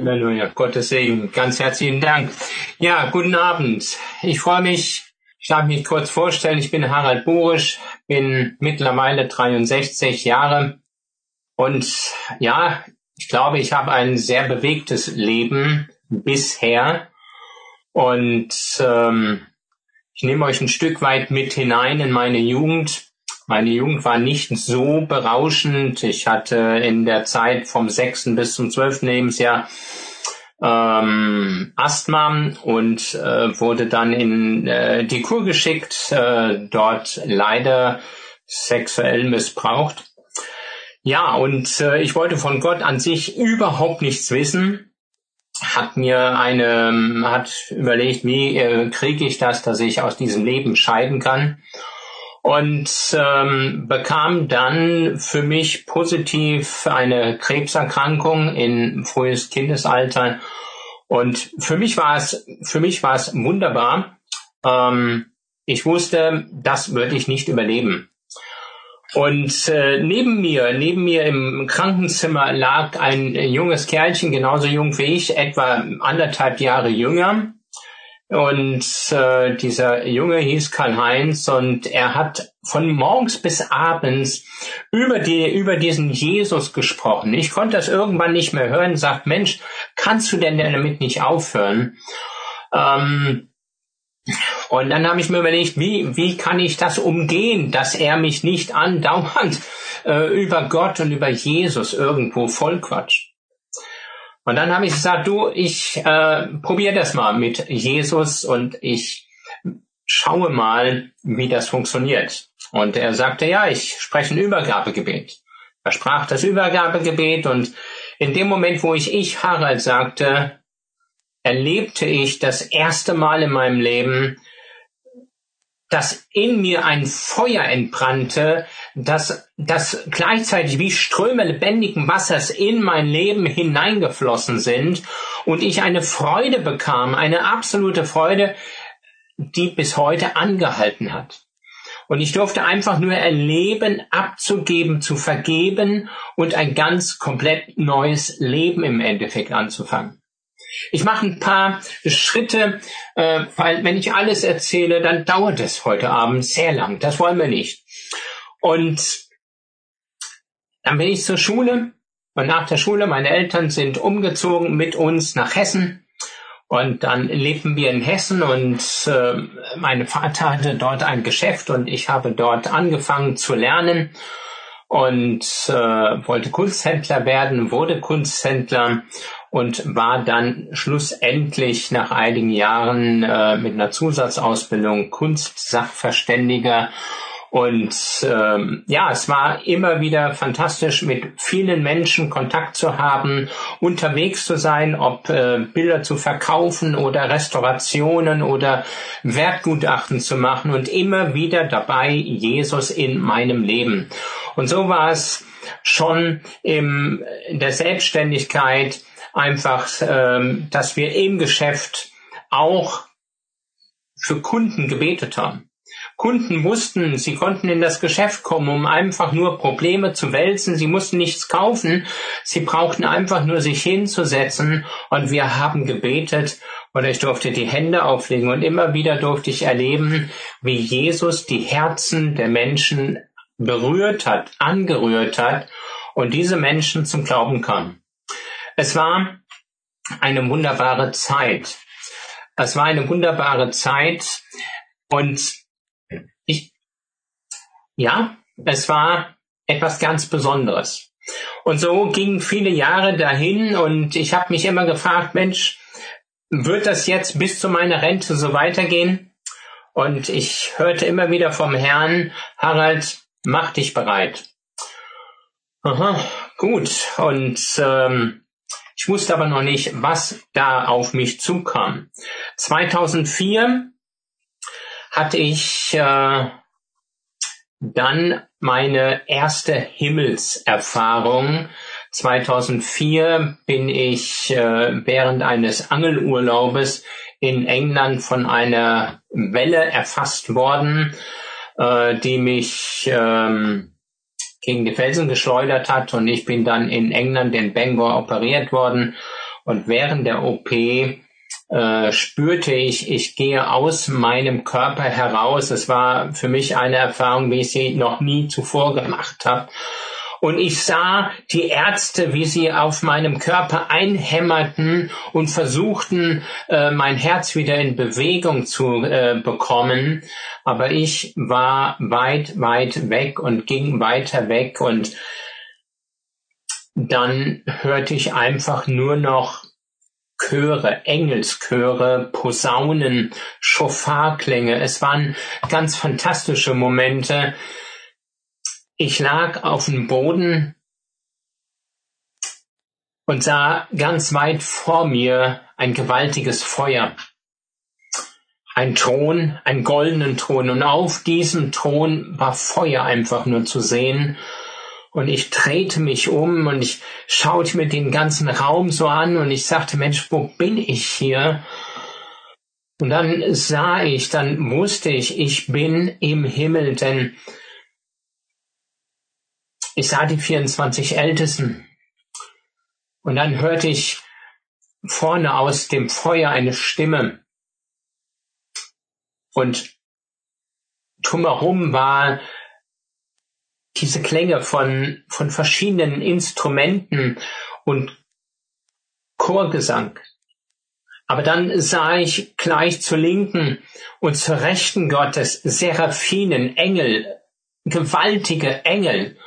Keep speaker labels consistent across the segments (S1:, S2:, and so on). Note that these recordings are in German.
S1: Halleluja, Gottes Segen, ganz herzlichen Dank. Ja, guten Abend. Ich freue mich, ich darf mich kurz vorstellen, ich bin Harald Burisch, bin mittlerweile 63 Jahre und ja, ich glaube, ich habe ein sehr bewegtes Leben bisher und ähm, ich nehme euch ein Stück weit mit hinein in meine Jugend. Meine Jugend war nicht so berauschend. Ich hatte in der Zeit vom sechsten bis zum zwölften Lebensjahr ähm, Asthma und äh, wurde dann in äh, die Kur geschickt, äh, dort leider sexuell missbraucht. Ja, und äh, ich wollte von Gott an sich überhaupt nichts wissen. Hat mir eine, hat überlegt, wie äh, kriege ich das, dass ich aus diesem Leben scheiden kann und ähm, bekam dann für mich positiv eine Krebserkrankung in frühes Kindesalter. Und für mich war es, für mich war es wunderbar. Ähm, ich wusste, das würde ich nicht überleben. Und äh, neben mir, neben mir im Krankenzimmer lag ein junges Kerlchen, genauso jung wie ich, etwa anderthalb Jahre jünger. Und äh, dieser Junge hieß Karl-Heinz und er hat von morgens bis abends über, die, über diesen Jesus gesprochen. Ich konnte das irgendwann nicht mehr hören, sagt, Mensch, kannst du denn damit nicht aufhören? Ähm, und dann habe ich mir überlegt, wie, wie kann ich das umgehen, dass er mich nicht andauernd äh, über Gott und über Jesus irgendwo vollquatscht. Und dann habe ich gesagt, du, ich äh, probiere das mal mit Jesus und ich schaue mal, wie das funktioniert. Und er sagte, ja, ich spreche ein Übergabegebet. Er sprach das Übergabegebet und in dem Moment, wo ich ich Harald sagte, erlebte ich das erste Mal in meinem Leben, dass in mir ein Feuer entbrannte, dass das gleichzeitig wie Ströme lebendigen Wassers in mein Leben hineingeflossen sind und ich eine Freude bekam, eine absolute Freude, die bis heute angehalten hat. Und ich durfte einfach nur erleben, abzugeben, zu vergeben und ein ganz komplett neues Leben im Endeffekt anzufangen. Ich mache ein paar Schritte, äh, weil wenn ich alles erzähle, dann dauert es heute Abend sehr lang. Das wollen wir nicht. Und dann bin ich zur Schule und nach der Schule, meine Eltern sind umgezogen mit uns nach Hessen. Und dann lebten wir in Hessen und äh, meine Vater hatte dort ein Geschäft und ich habe dort angefangen zu lernen und äh, wollte Kunsthändler werden, wurde Kunsthändler und war dann schlussendlich nach einigen Jahren äh, mit einer Zusatzausbildung Kunstsachverständiger und ähm, ja, es war immer wieder fantastisch, mit vielen Menschen Kontakt zu haben, unterwegs zu sein, ob äh, Bilder zu verkaufen oder Restaurationen oder Wertgutachten zu machen und immer wieder dabei Jesus in meinem Leben. Und so war es schon im, in der Selbstständigkeit einfach, ähm, dass wir im Geschäft auch für Kunden gebetet haben. Kunden wussten, sie konnten in das Geschäft kommen, um einfach nur Probleme zu wälzen. Sie mussten nichts kaufen. Sie brauchten einfach nur sich hinzusetzen und wir haben gebetet und ich durfte die Hände auflegen und immer wieder durfte ich erleben, wie Jesus die Herzen der Menschen berührt hat, angerührt hat und diese Menschen zum Glauben kamen. Es war eine wunderbare Zeit. Es war eine wunderbare Zeit und ja, es war etwas ganz Besonderes. Und so gingen viele Jahre dahin und ich habe mich immer gefragt, Mensch, wird das jetzt bis zu meiner Rente so weitergehen? Und ich hörte immer wieder vom Herrn, Harald, mach dich bereit. Aha, gut. Und ähm, ich wusste aber noch nicht, was da auf mich zukam. 2004 hatte ich äh, dann meine erste Himmelserfahrung. 2004 bin ich äh, während eines Angelurlaubes in England von einer Welle erfasst worden, äh, die mich ähm, gegen die Felsen geschleudert hat und ich bin dann in England in Bangor operiert worden Und während der OP äh, spürte ich, ich gehe aus meinem Körper heraus. Es war für mich eine Erfahrung, wie ich sie noch nie zuvor gemacht habe. Und ich sah die Ärzte, wie sie auf meinem Körper einhämmerten und versuchten, äh, mein Herz wieder in Bewegung zu äh, bekommen. Aber ich war weit, weit weg und ging weiter weg und dann hörte ich einfach nur noch Chöre, Engelschöre, Posaunen, Schofarklänge. Es waren ganz fantastische Momente. Ich lag auf dem Boden und sah ganz weit vor mir ein gewaltiges Feuer. Ein Thron, ein goldenen Thron. Und auf diesem Thron war Feuer einfach nur zu sehen. Und ich drehte mich um und ich schaute mir den ganzen Raum so an und ich sagte, Mensch, wo bin ich hier? Und dann sah ich, dann wusste ich, ich bin im Himmel, denn ich sah die 24 Ältesten. Und dann hörte ich vorne aus dem Feuer eine Stimme. Und drumherum war diese Klänge von, von verschiedenen Instrumenten und Chorgesang. Aber dann sah ich gleich zur Linken und zur Rechten Gottes Seraphinen, Engel, gewaltige Engel.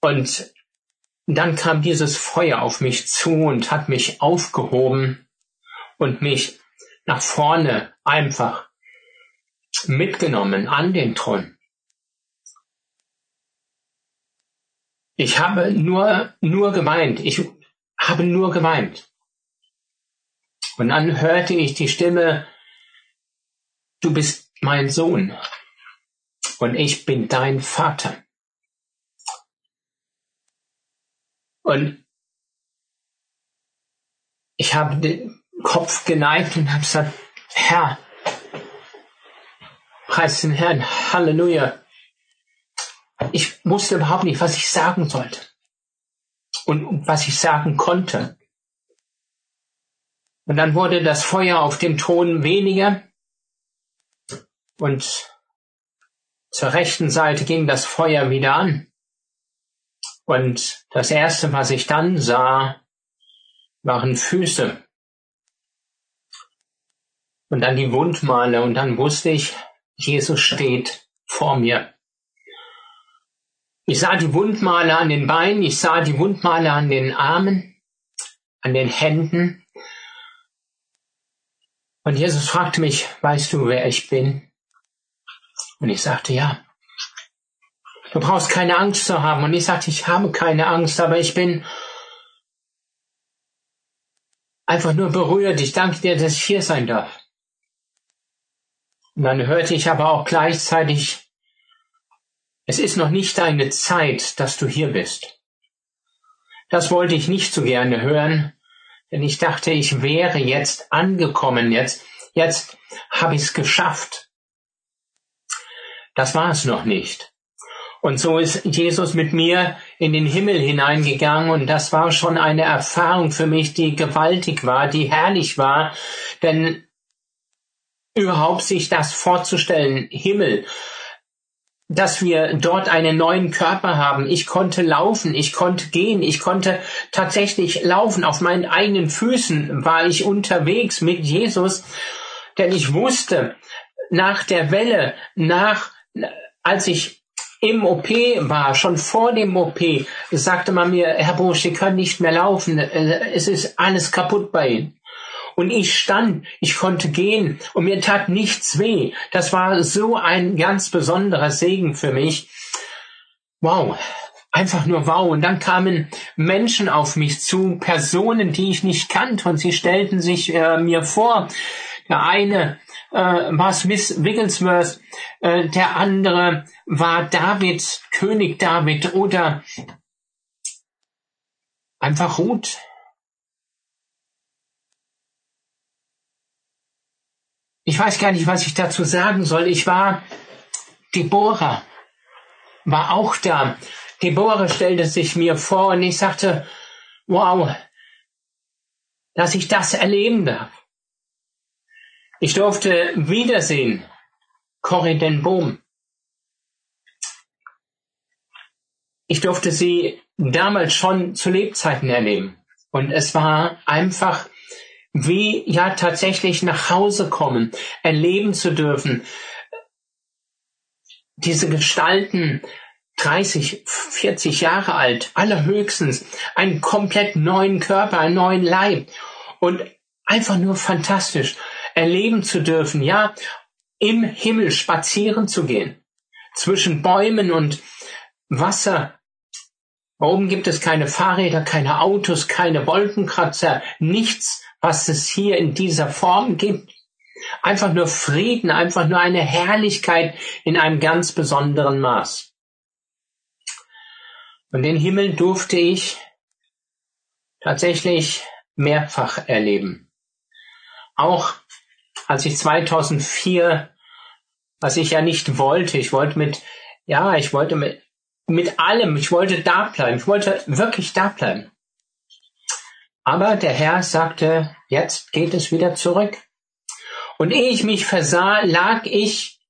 S1: Und dann kam dieses Feuer auf mich zu und hat mich aufgehoben und mich nach vorne einfach mitgenommen an den Thron. Ich habe nur, nur geweint. Ich habe nur geweint. Und dann hörte ich die Stimme, du bist mein Sohn und ich bin dein Vater. Und ich habe den Kopf geneigt und habe gesagt, Herr, preis den Herrn, Halleluja ich wusste überhaupt nicht, was ich sagen sollte und was ich sagen konnte. Und dann wurde das Feuer auf dem Thron weniger und zur rechten Seite ging das Feuer wieder an. Und das erste, was ich dann sah, waren Füße. Und dann die Wundmale und dann wusste ich, Jesus steht vor mir. Ich sah die Wundmale an den Beinen, ich sah die Wundmale an den Armen, an den Händen. Und Jesus fragte mich, weißt du, wer ich bin? Und ich sagte, ja. Du brauchst keine Angst zu haben. Und ich sagte, ich habe keine Angst, aber ich bin einfach nur berührt. Ich danke dir, dass ich hier sein darf. Und dann hörte ich aber auch gleichzeitig es ist noch nicht deine Zeit, dass du hier bist. Das wollte ich nicht so gerne hören, denn ich dachte, ich wäre jetzt angekommen, jetzt, jetzt habe ich es geschafft. Das war es noch nicht. Und so ist Jesus mit mir in den Himmel hineingegangen und das war schon eine Erfahrung für mich, die gewaltig war, die herrlich war, denn überhaupt sich das vorzustellen, Himmel, dass wir dort einen neuen Körper haben. Ich konnte laufen, ich konnte gehen, ich konnte tatsächlich laufen. Auf meinen eigenen Füßen war ich unterwegs mit Jesus, denn ich wusste, nach der Welle, nach, als ich im OP war, schon vor dem OP, sagte man mir, Herr Busch, Sie können nicht mehr laufen, es ist alles kaputt bei Ihnen. Und ich stand, ich konnte gehen und mir tat nichts weh. Das war so ein ganz besonderer Segen für mich. Wow. Einfach nur wow. Und dann kamen Menschen auf mich zu, Personen, die ich nicht kannte, und sie stellten sich äh, mir vor. Der eine äh, war Smith Wigglesworth, äh, der andere war David, König David oder einfach Ruth. Ich weiß gar nicht, was ich dazu sagen soll. Ich war, Deborah war auch da. Deborah stellte sich mir vor und ich sagte, wow, dass ich das erleben darf. Ich durfte wiedersehen Corrie den Boom. Ich durfte sie damals schon zu Lebzeiten erleben. Und es war einfach wie ja tatsächlich nach Hause kommen, erleben zu dürfen. Diese Gestalten 30, 40 Jahre alt, allerhöchstens, einen komplett neuen Körper, einen neuen Leib und einfach nur fantastisch erleben zu dürfen, ja, im Himmel spazieren zu gehen, zwischen Bäumen und Wasser. Oben gibt es keine Fahrräder, keine Autos, keine Wolkenkratzer, nichts, was es hier in dieser Form gibt. Einfach nur Frieden, einfach nur eine Herrlichkeit in einem ganz besonderen Maß. Und den Himmel durfte ich tatsächlich mehrfach erleben. Auch als ich 2004, was ich ja nicht wollte, ich wollte mit, ja, ich wollte mit, mit allem, ich wollte da bleiben, ich wollte wirklich da bleiben. Aber der Herr sagte, jetzt geht es wieder zurück. Und ehe ich mich versah, lag ich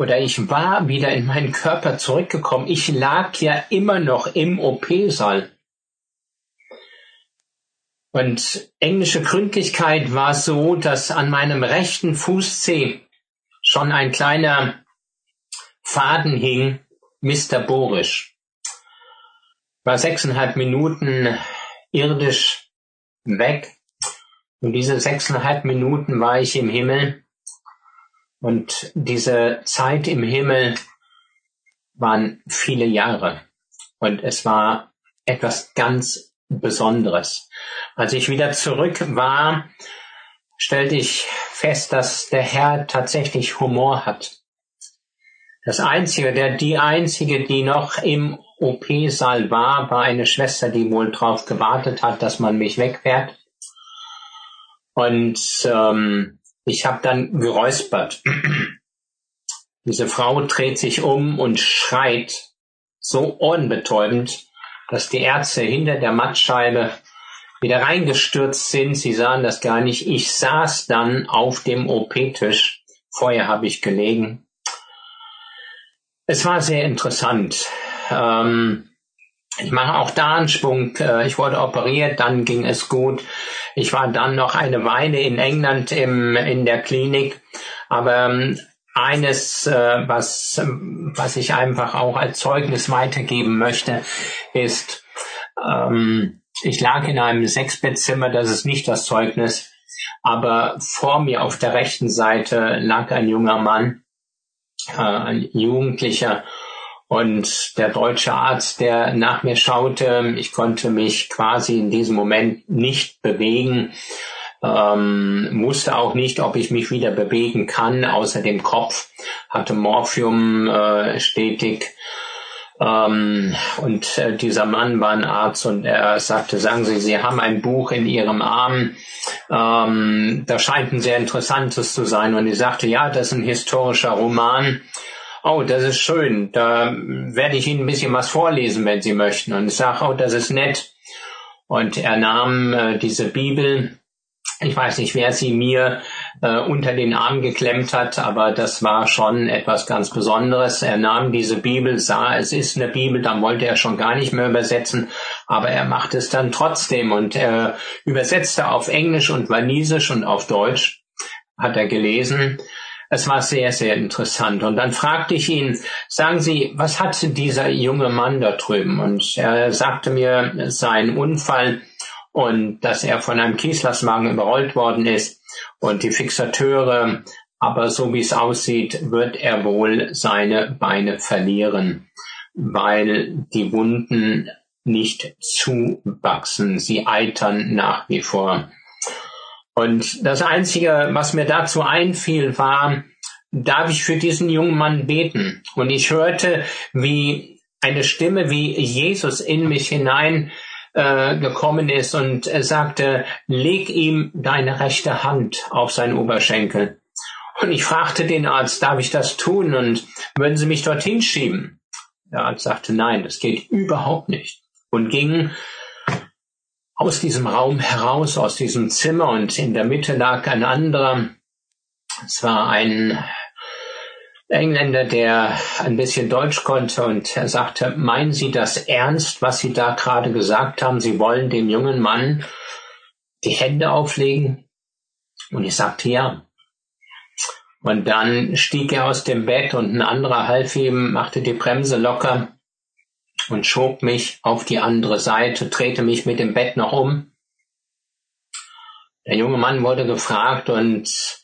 S1: oder ich war wieder in meinen Körper zurückgekommen. Ich lag ja immer noch im OP-Saal. Und englische Gründlichkeit war so, dass an meinem rechten Fußzeh schon ein kleiner Faden hing, Mr. Borisch. War sechseinhalb Minuten irdisch weg. Und diese sechseinhalb Minuten war ich im Himmel. Und diese Zeit im Himmel waren viele Jahre. Und es war etwas ganz Besonderes. Als ich wieder zurück war, stellte ich fest, dass der Herr tatsächlich Humor hat. Das Einzige, der die Einzige, die noch im OP-Saal war, war eine Schwester, die wohl drauf gewartet hat, dass man mich wegfährt. Und ähm, ich habe dann geräuspert. Diese Frau dreht sich um und schreit so ohrenbetäubend, dass die Ärzte hinter der Mattscheibe wieder reingestürzt sind. Sie sahen das gar nicht. Ich saß dann auf dem OP-Tisch. Vorher habe ich gelegen. Es war sehr interessant. Ähm, ich mache auch da einen Schwung. Äh, ich wurde operiert, dann ging es gut. Ich war dann noch eine Weile in England im, in der Klinik. Aber ähm, eines, äh, was, was ich einfach auch als Zeugnis weitergeben möchte, ist, ähm, ich lag in einem Sechsbettzimmer, das ist nicht das Zeugnis, aber vor mir auf der rechten Seite lag ein junger Mann, äh, ein Jugendlicher, und der deutsche Arzt, der nach mir schaute, ich konnte mich quasi in diesem Moment nicht bewegen ähm, wusste auch nicht, ob ich mich wieder bewegen kann, außer dem Kopf, hatte Morphium äh, stetig. Ähm, und äh, dieser Mann war ein Arzt und er sagte, sagen Sie, Sie haben ein Buch in Ihrem Arm, ähm, da scheint ein sehr interessantes zu sein. Und ich sagte, ja, das ist ein historischer Roman. Oh, das ist schön. Da werde ich Ihnen ein bisschen was vorlesen, wenn Sie möchten. Und ich sage, oh, das ist nett. Und er nahm äh, diese Bibel ich weiß nicht, wer sie mir äh, unter den Arm geklemmt hat, aber das war schon etwas ganz Besonderes. Er nahm diese Bibel, sah, es ist eine Bibel, dann wollte er schon gar nicht mehr übersetzen, aber er machte es dann trotzdem und er übersetzte auf Englisch und Walisisch und auf Deutsch, hat er gelesen. Es war sehr, sehr interessant. Und dann fragte ich ihn, sagen Sie, was hat dieser junge Mann da drüben? Und er sagte mir, sein Unfall und dass er von einem Kieslastwagen überrollt worden ist und die Fixateure, aber so wie es aussieht, wird er wohl seine Beine verlieren, weil die Wunden nicht zuwachsen, sie eitern nach wie vor. Und das Einzige, was mir dazu einfiel, war, darf ich für diesen jungen Mann beten? Und ich hörte, wie eine Stimme wie Jesus in mich hinein äh, gekommen ist und sagte, leg ihm deine rechte Hand auf seinen Oberschenkel. Und ich fragte den Arzt, darf ich das tun und würden Sie mich dorthin schieben? Der Arzt sagte, nein, das geht überhaupt nicht. Und ging aus diesem Raum heraus, aus diesem Zimmer und in der Mitte lag ein anderer. Es war ein Engländer, der ein bisschen Deutsch konnte und er sagte, meinen Sie das ernst, was Sie da gerade gesagt haben? Sie wollen dem jungen Mann die Hände auflegen? Und ich sagte ja. Und dann stieg er aus dem Bett und ein anderer half ihm, machte die Bremse locker und schob mich auf die andere Seite, drehte mich mit dem Bett noch um. Der junge Mann wurde gefragt und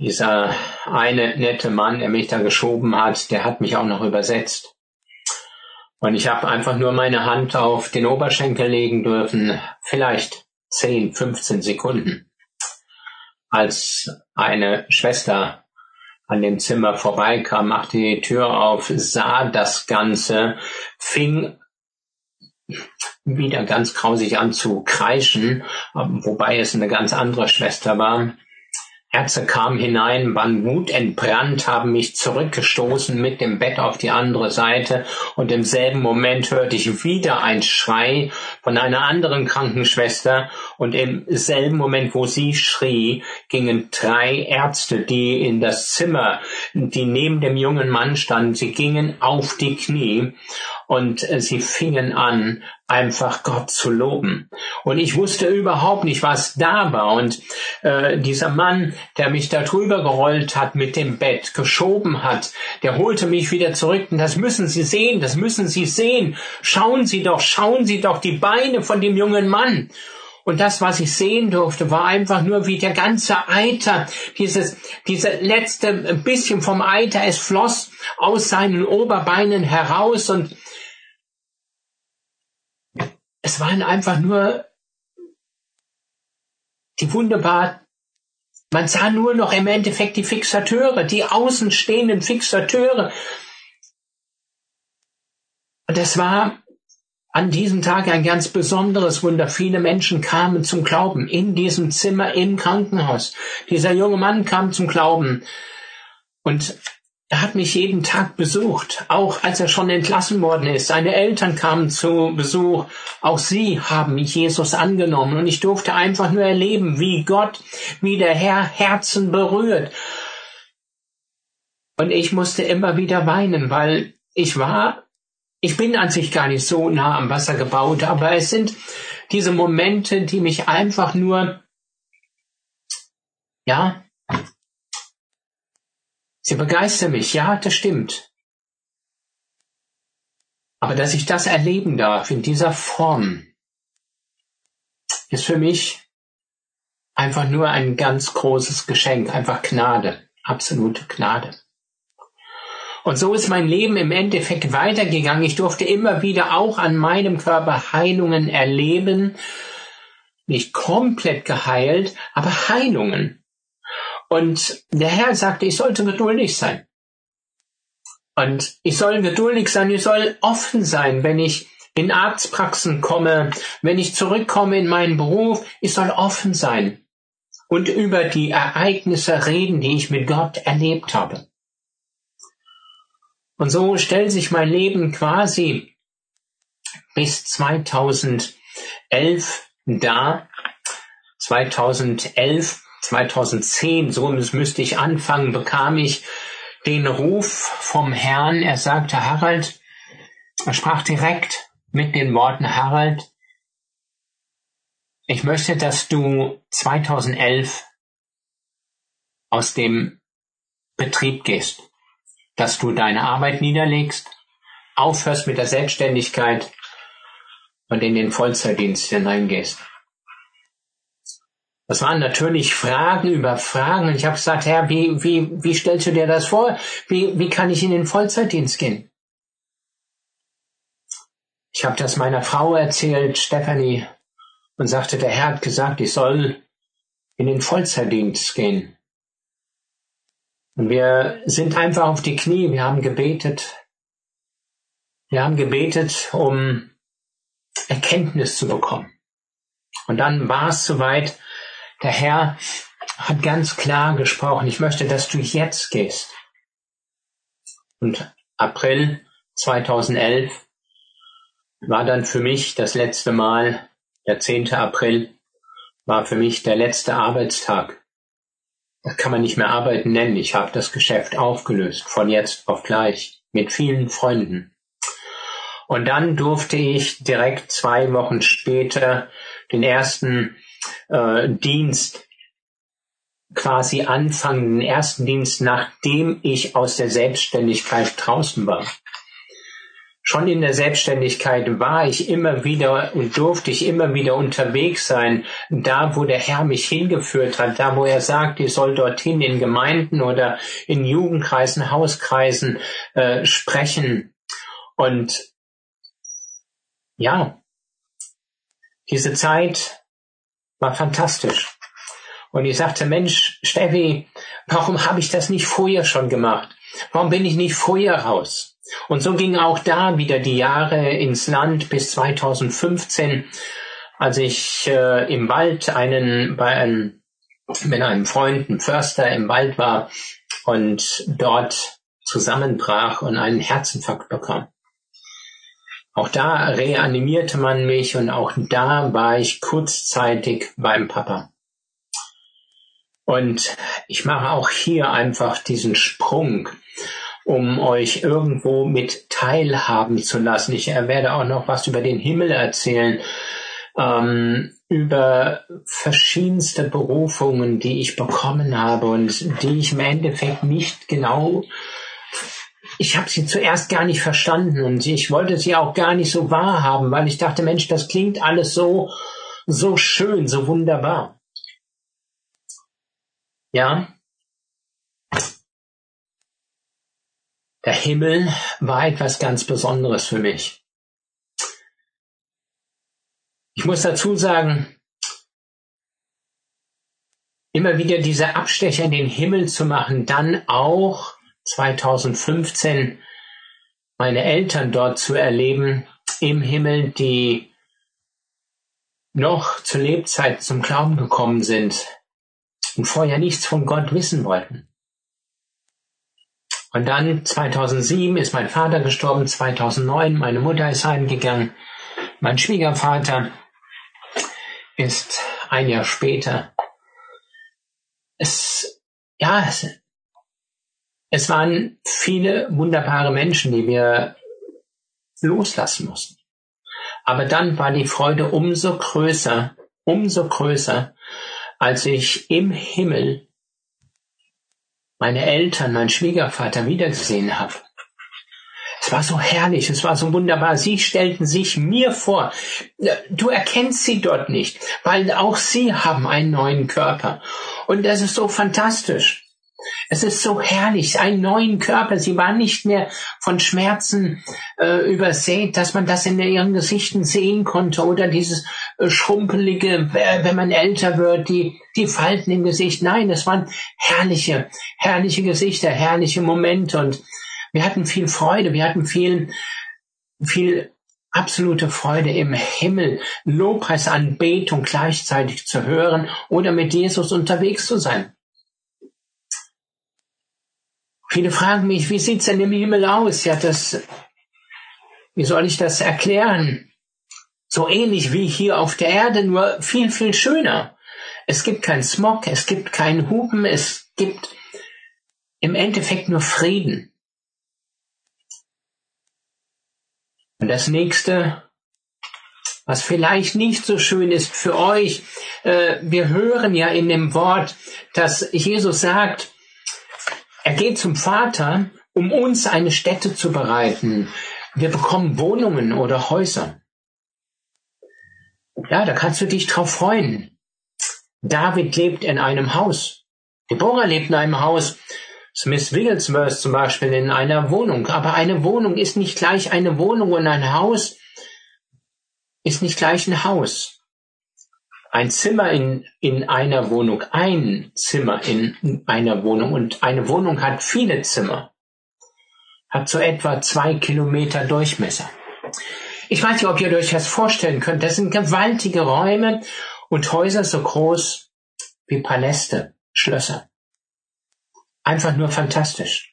S1: dieser eine nette Mann, der mich da geschoben hat, der hat mich auch noch übersetzt. Und ich habe einfach nur meine Hand auf den Oberschenkel legen dürfen, vielleicht 10, 15 Sekunden, als eine Schwester an dem Zimmer vorbeikam, machte die Tür auf, sah das Ganze, fing wieder ganz grausig an zu kreischen, wobei es eine ganz andere Schwester war. Ärzte kamen hinein, waren wutentbrannt, haben mich zurückgestoßen mit dem Bett auf die andere Seite. Und im selben Moment hörte ich wieder ein Schrei von einer anderen Krankenschwester. Und im selben Moment, wo sie schrie, gingen drei Ärzte, die in das Zimmer, die neben dem jungen Mann standen, sie gingen auf die Knie. Und sie fingen an, einfach Gott zu loben. Und ich wusste überhaupt nicht, was da war. Und äh, dieser Mann, der mich da drüber gerollt hat mit dem Bett, geschoben hat, der holte mich wieder zurück. Und das müssen Sie sehen, das müssen Sie sehen. Schauen Sie doch, schauen Sie doch die Beine von dem jungen Mann. Und das, was ich sehen durfte, war einfach nur wie der ganze Eiter, dieses, diese letzte bisschen vom Eiter, es floss aus seinen Oberbeinen heraus und es waren einfach nur die wunderbar, man sah nur noch im Endeffekt die Fixateure, die außenstehenden Fixateure. Und es war an diesem Tag ein ganz besonderes Wunder. Viele Menschen kamen zum Glauben in diesem Zimmer im Krankenhaus. Dieser junge Mann kam zum Glauben. Und er hat mich jeden Tag besucht, auch als er schon entlassen worden ist. Seine Eltern kamen zu Besuch. Auch sie haben Jesus angenommen. Und ich durfte einfach nur erleben, wie Gott, wie der Herr Herzen berührt. Und ich musste immer wieder weinen, weil ich war, ich bin an sich gar nicht so nah am Wasser gebaut, aber es sind diese Momente, die mich einfach nur, ja, Sie begeistern mich, ja, das stimmt. Aber dass ich das erleben darf in dieser Form, ist für mich einfach nur ein ganz großes Geschenk, einfach Gnade, absolute Gnade. Und so ist mein Leben im Endeffekt weitergegangen. Ich durfte immer wieder auch an meinem Körper Heilungen erleben. Nicht komplett geheilt, aber Heilungen. Und der Herr sagte, ich sollte geduldig sein. Und ich soll geduldig sein, ich soll offen sein, wenn ich in Arztpraxen komme, wenn ich zurückkomme in meinen Beruf, ich soll offen sein und über die Ereignisse reden, die ich mit Gott erlebt habe. Und so stellt sich mein Leben quasi bis 2011 dar. 2011 2010, so müsste ich anfangen, bekam ich den Ruf vom Herrn. Er sagte, Harald, er sprach direkt mit den Worten, Harald, ich möchte, dass du 2011 aus dem Betrieb gehst, dass du deine Arbeit niederlegst, aufhörst mit der Selbstständigkeit und in den Vollzeitdienst hineingehst. Das waren natürlich Fragen über Fragen. Und ich habe gesagt, Herr, wie, wie, wie stellst du dir das vor? Wie, wie kann ich in den Vollzeitdienst gehen? Ich habe das meiner Frau erzählt, Stephanie, und sagte, der Herr hat gesagt, ich soll in den Vollzeitdienst gehen. Und wir sind einfach auf die Knie, wir haben gebetet. Wir haben gebetet, um Erkenntnis zu bekommen. Und dann war es soweit, der Herr hat ganz klar gesprochen, ich möchte, dass du jetzt gehst. Und April 2011 war dann für mich das letzte Mal Der 10. April war für mich der letzte Arbeitstag. Das kann man nicht mehr arbeiten nennen. Ich habe das Geschäft aufgelöst, von jetzt auf gleich, mit vielen Freunden. Und dann durfte ich direkt zwei Wochen später den ersten äh, Dienst quasi anfangen, den ersten Dienst, nachdem ich aus der Selbstständigkeit draußen war. Schon in der Selbstständigkeit war ich immer wieder und durfte ich immer wieder unterwegs sein, da wo der Herr mich hingeführt hat, da wo er sagt, ich soll dorthin in Gemeinden oder in Jugendkreisen, Hauskreisen äh, sprechen. Und ja, diese Zeit war fantastisch. Und ich sagte, Mensch, Steffi, warum habe ich das nicht vorher schon gemacht? Warum bin ich nicht vorher raus? Und so gingen auch da wieder die Jahre ins Land bis 2015, als ich äh, im Wald einen bei einem mit einem Freund, einem Förster im Wald war und dort zusammenbrach und einen Herzinfarkt bekam. Auch da reanimierte man mich und auch da war ich kurzzeitig beim Papa. Und ich mache auch hier einfach diesen Sprung um euch irgendwo mit teilhaben zu lassen. Ich werde auch noch was über den Himmel erzählen, ähm, über verschiedenste Berufungen, die ich bekommen habe und die ich im Endeffekt nicht genau ich habe sie zuerst gar nicht verstanden und ich wollte sie auch gar nicht so wahrhaben, weil ich dachte, Mensch, das klingt alles so, so schön, so wunderbar. Ja, Der Himmel war etwas ganz Besonderes für mich. Ich muss dazu sagen, immer wieder diese Abstecher in den Himmel zu machen, dann auch 2015 meine Eltern dort zu erleben im Himmel, die noch zur Lebzeit zum Glauben gekommen sind und vorher nichts von Gott wissen wollten. Und dann 2007 ist mein Vater gestorben, 2009 meine Mutter ist heimgegangen, mein Schwiegervater ist ein Jahr später. Es, ja, es, es waren viele wunderbare Menschen, die wir loslassen mussten. Aber dann war die Freude umso größer, umso größer, als ich im Himmel meine Eltern, mein Schwiegervater wiedergesehen habe. Es war so herrlich, es war so wunderbar. Sie stellten sich mir vor. Du erkennst sie dort nicht, weil auch sie haben einen neuen Körper. Und das ist so fantastisch. Es ist so herrlich, einen neuen Körper. Sie waren nicht mehr von Schmerzen äh, übersät, dass man das in ihren Gesichten sehen konnte oder dieses äh, schrumpelige, wenn man älter wird, die, die Falten im Gesicht. Nein, es waren herrliche, herrliche Gesichter, herrliche Momente und wir hatten viel Freude, wir hatten viel, viel absolute Freude im Himmel, Lobpreisanbetung gleichzeitig zu hören oder mit Jesus unterwegs zu sein. Viele fragen mich, wie sieht's denn im Himmel aus? Ja, das, wie soll ich das erklären? So ähnlich wie hier auf der Erde, nur viel, viel schöner. Es gibt kein Smog, es gibt kein Hupen, es gibt im Endeffekt nur Frieden. Und das nächste, was vielleicht nicht so schön ist für euch, äh, wir hören ja in dem Wort, dass Jesus sagt, er geht zum Vater, um uns eine Stätte zu bereiten. Wir bekommen Wohnungen oder Häuser. Ja, da kannst du dich drauf freuen. David lebt in einem Haus. Deborah lebt in einem Haus. Smith Wigglesworth zum Beispiel in einer Wohnung. Aber eine Wohnung ist nicht gleich eine Wohnung und ein Haus ist nicht gleich ein Haus ein Zimmer in, in einer Wohnung, ein Zimmer in einer Wohnung und eine Wohnung hat viele Zimmer, hat so etwa zwei Kilometer Durchmesser. Ich weiß nicht, ob ihr euch das vorstellen könnt. Das sind gewaltige Räume und Häuser so groß wie Paläste, Schlösser. Einfach nur fantastisch.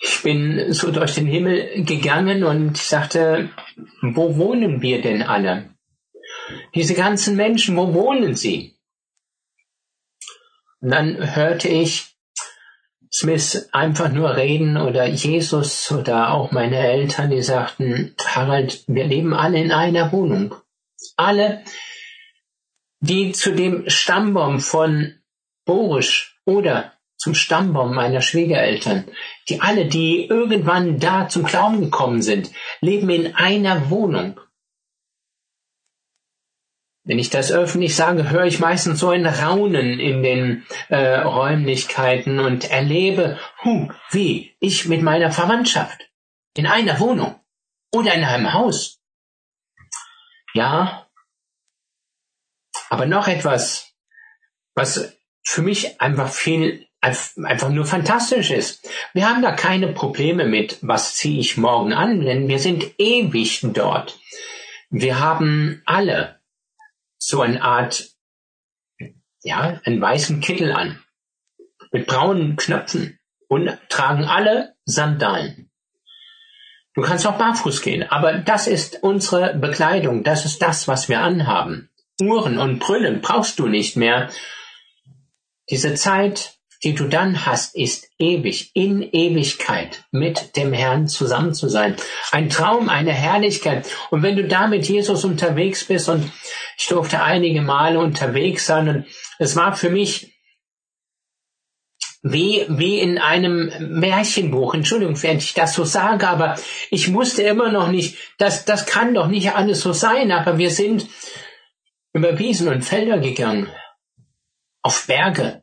S1: Ich bin so durch den Himmel gegangen und sagte, wo wohnen wir denn alle? Diese ganzen Menschen, wo wohnen sie? Und dann hörte ich Smith einfach nur reden oder Jesus oder auch meine Eltern, die sagten, Harald, wir leben alle in einer Wohnung. Alle, die zu dem Stammbaum von Borisch oder zum Stammbaum meiner Schwiegereltern, die alle, die irgendwann da zum Glauben gekommen sind, leben in einer Wohnung. Wenn ich das öffentlich sage, höre ich meistens so ein Raunen in den äh, Räumlichkeiten und erlebe, hu, wie ich mit meiner Verwandtschaft in einer Wohnung oder in einem Haus. Ja, aber noch etwas, was für mich einfach viel einfach nur fantastisch ist. Wir haben da keine Probleme mit, was ziehe ich morgen an, denn wir sind ewig dort. Wir haben alle so eine Art, ja, einen weißen Kittel an, mit braunen Knöpfen und tragen alle Sandalen. Du kannst auch barfuß gehen, aber das ist unsere Bekleidung, das ist das, was wir anhaben. Uhren und Brüllen brauchst du nicht mehr. Diese Zeit die du dann hast, ist ewig, in Ewigkeit mit dem Herrn zusammen zu sein. Ein Traum, eine Herrlichkeit. Und wenn du da mit Jesus unterwegs bist, und ich durfte einige Male unterwegs sein, und es war für mich wie, wie in einem Märchenbuch. Entschuldigung, wenn ich das so sage, aber ich wusste immer noch nicht, das, das kann doch nicht alles so sein, aber wir sind über Wiesen und Felder gegangen, auf Berge,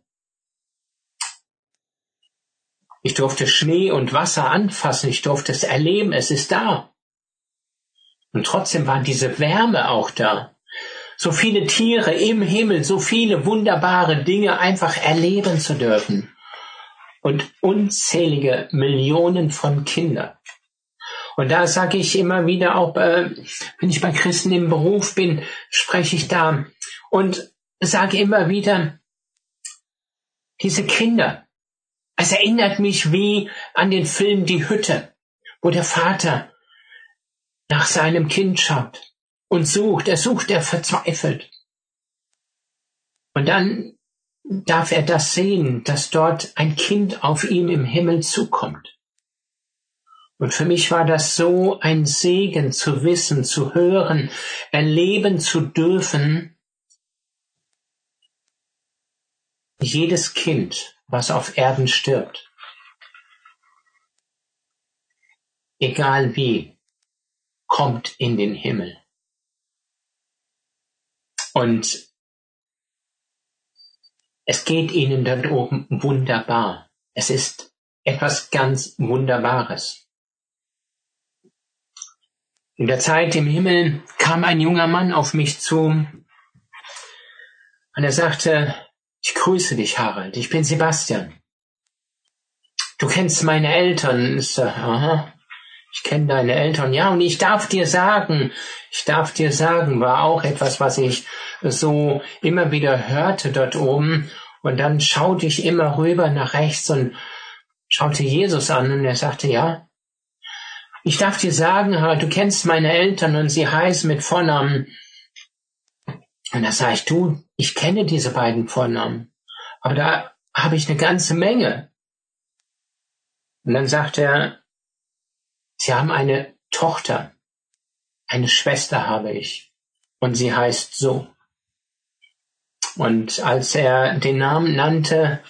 S1: ich durfte Schnee und Wasser anfassen, ich durfte es erleben, es ist da. Und trotzdem war diese Wärme auch da. So viele Tiere im Himmel, so viele wunderbare Dinge einfach erleben zu dürfen. Und unzählige Millionen von Kindern. Und da sage ich immer wieder auch, äh, wenn ich bei Christen im Beruf bin, spreche ich da und sage immer wieder, diese Kinder, es erinnert mich wie an den Film Die Hütte, wo der Vater nach seinem Kind schaut und sucht, er sucht, er verzweifelt. Und dann darf er das sehen, dass dort ein Kind auf ihm im Himmel zukommt. Und für mich war das so ein Segen zu wissen, zu hören, erleben zu dürfen. Jedes Kind was auf Erden stirbt. Egal wie, kommt in den Himmel. Und es geht ihnen dort oben wunderbar. Es ist etwas ganz Wunderbares. In der Zeit im Himmel kam ein junger Mann auf mich zu und er sagte, ich grüße dich, Harald. Ich bin Sebastian. Du kennst meine Eltern. Ich sag, aha. Ich kenne deine Eltern. Ja, und ich darf dir sagen, ich darf dir sagen, war auch etwas, was ich so immer wieder hörte dort oben. Und dann schaute ich immer rüber nach rechts und schaute Jesus an und er sagte, ja, ich darf dir sagen, Harald, du kennst meine Eltern und sie heißen mit Vornamen und da sage ich, du, ich kenne diese beiden Vornamen, aber da habe ich eine ganze Menge. Und dann sagt er, Sie haben eine Tochter, eine Schwester habe ich, und sie heißt so. Und als er den Namen nannte,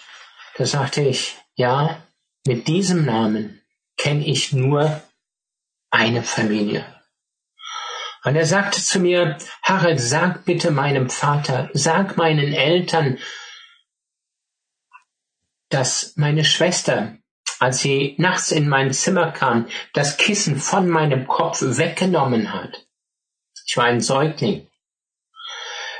S1: da sagte ich, ja, mit diesem Namen kenne ich nur eine Familie. Und er sagte zu mir, Harald, sag bitte meinem Vater, sag meinen Eltern, dass meine Schwester, als sie nachts in mein Zimmer kam, das Kissen von meinem Kopf weggenommen hat. Ich war ein Säugling.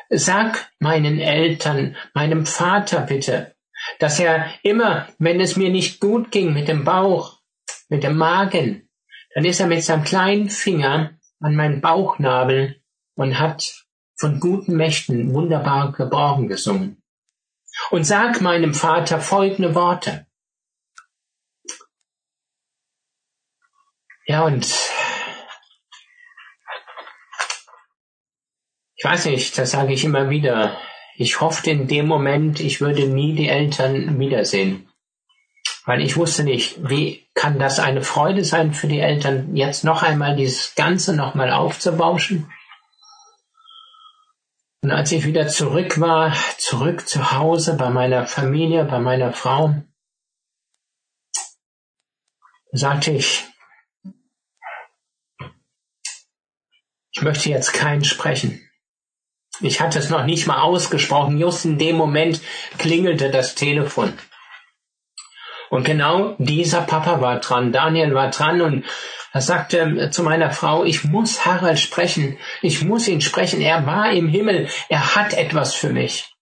S1: Sag meinen Eltern, meinem Vater bitte, dass er immer, wenn es mir nicht gut ging mit dem Bauch, mit dem Magen, dann ist er mit seinem kleinen Finger an meinen Bauchnabel und hat von guten Mächten wunderbar geborgen gesungen. Und sag meinem Vater folgende Worte. Ja, und Ich weiß nicht, das sage ich immer wieder. Ich hoffte in dem Moment, ich würde nie die Eltern wiedersehen. Weil ich wusste nicht, wie kann das eine Freude sein für die Eltern, jetzt noch einmal dieses Ganze nochmal aufzubauschen? Und als ich wieder zurück war, zurück zu Hause bei meiner Familie, bei meiner Frau, sagte ich, ich möchte jetzt keinen sprechen. Ich hatte es noch nicht mal ausgesprochen. Just in dem Moment klingelte das Telefon. Und genau dieser Papa war dran, Daniel war dran und er sagte zu meiner Frau, ich muss Harald sprechen, ich muss ihn sprechen, er war im Himmel, er hat etwas für mich.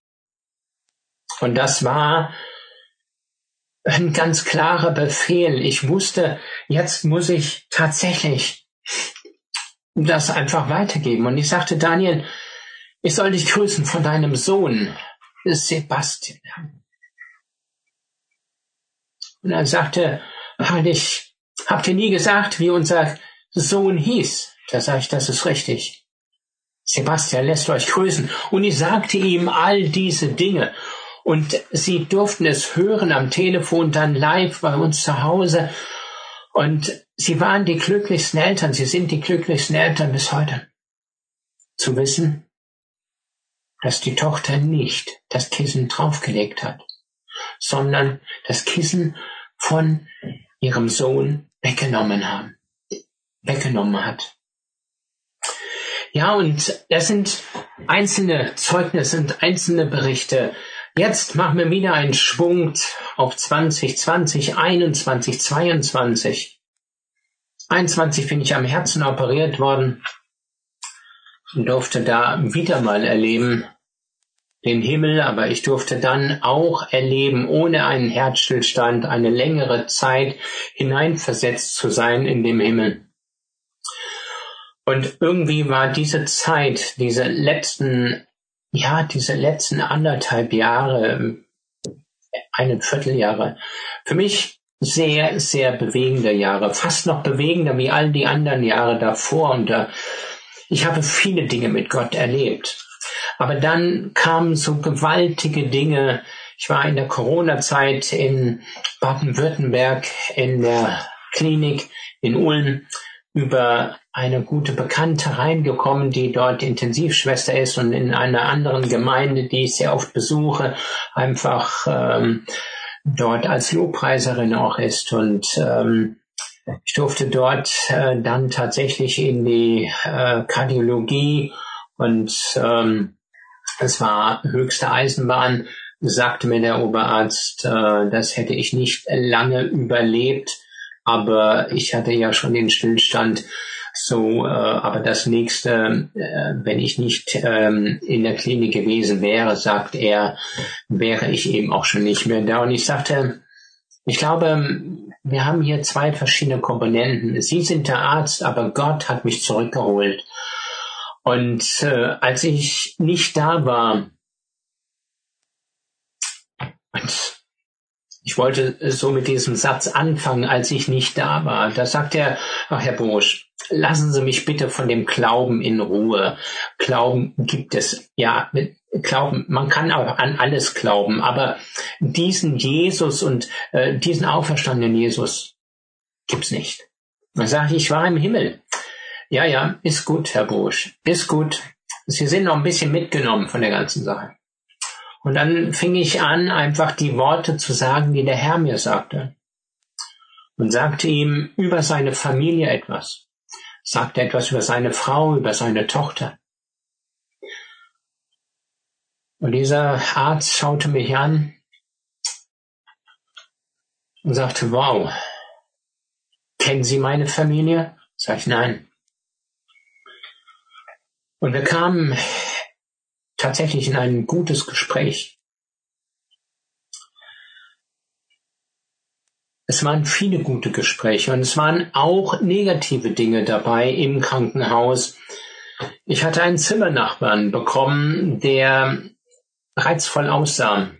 S1: Und das war ein ganz klarer Befehl. Ich wusste, jetzt muss ich tatsächlich das einfach weitergeben. Und ich sagte, Daniel, ich soll dich grüßen von deinem Sohn, Sebastian. Und er sagte, ich, habt ihr nie gesagt, wie unser Sohn hieß? Da sage ich, das ist richtig. Sebastian lässt euch grüßen. Und ich sagte ihm all diese Dinge. Und sie durften es hören am Telefon, dann live bei uns zu Hause. Und sie waren die glücklichsten Eltern, sie sind die glücklichsten Eltern bis heute. Zu wissen, dass die Tochter nicht das Kissen draufgelegt hat, sondern das Kissen von ihrem Sohn weggenommen haben, weggenommen hat. Ja, und das sind einzelne Zeugnisse und einzelne Berichte, Jetzt machen wir wieder einen Schwung auf 2020, 21, 22. 21 bin ich am Herzen operiert worden und durfte da wieder mal erleben den Himmel, aber ich durfte dann auch erleben, ohne einen Herzstillstand eine längere Zeit hineinversetzt zu sein in dem Himmel. Und irgendwie war diese Zeit, diese letzten ja, diese letzten anderthalb Jahre, einen Vierteljahre, für mich sehr, sehr bewegende Jahre, fast noch bewegender wie all die anderen Jahre davor. Und da, ich habe viele Dinge mit Gott erlebt. Aber dann kamen so gewaltige Dinge. Ich war in der Corona-Zeit in Baden-Württemberg in der Klinik in Ulm über eine gute Bekannte reingekommen, die dort Intensivschwester ist und in einer anderen Gemeinde, die ich sehr oft besuche, einfach ähm, dort als Lobpreiserin auch ist. Und ähm, ich durfte dort äh, dann tatsächlich in die äh, Kardiologie und ähm, es war höchste Eisenbahn, sagte mir der Oberarzt, äh, das hätte ich nicht lange überlebt aber ich hatte ja schon den Stillstand. So, äh, aber das nächste, äh, wenn ich nicht ähm, in der Klinik gewesen wäre, sagt er, wäre ich eben auch schon nicht mehr da. Und ich sagte, ich glaube, wir haben hier zwei verschiedene Komponenten. Sie sind der Arzt, aber Gott hat mich zurückgeholt. Und äh, als ich nicht da war, und ich wollte so mit diesem Satz anfangen, als ich nicht da war. Da sagt er, ach Herr Bursch, lassen Sie mich bitte von dem Glauben in Ruhe. Glauben gibt es. Ja, Glauben, man kann auch an alles glauben, aber diesen Jesus und äh, diesen auferstandenen Jesus gibt's nicht. Dann sage ich, ich war im Himmel. Ja, ja, ist gut, Herr Bursch, ist gut. Sie sind noch ein bisschen mitgenommen von der ganzen Sache. Und dann fing ich an, einfach die Worte zu sagen, die der Herr mir sagte. Und sagte ihm über seine Familie etwas. Sagte etwas über seine Frau, über seine Tochter. Und dieser Arzt schaute mich an und sagte, wow, kennen Sie meine Familie? Sag ich, nein. Und wir kamen tatsächlich in ein gutes Gespräch. Es waren viele gute Gespräche und es waren auch negative Dinge dabei im Krankenhaus. Ich hatte einen Zimmernachbarn bekommen, der reizvoll aussah.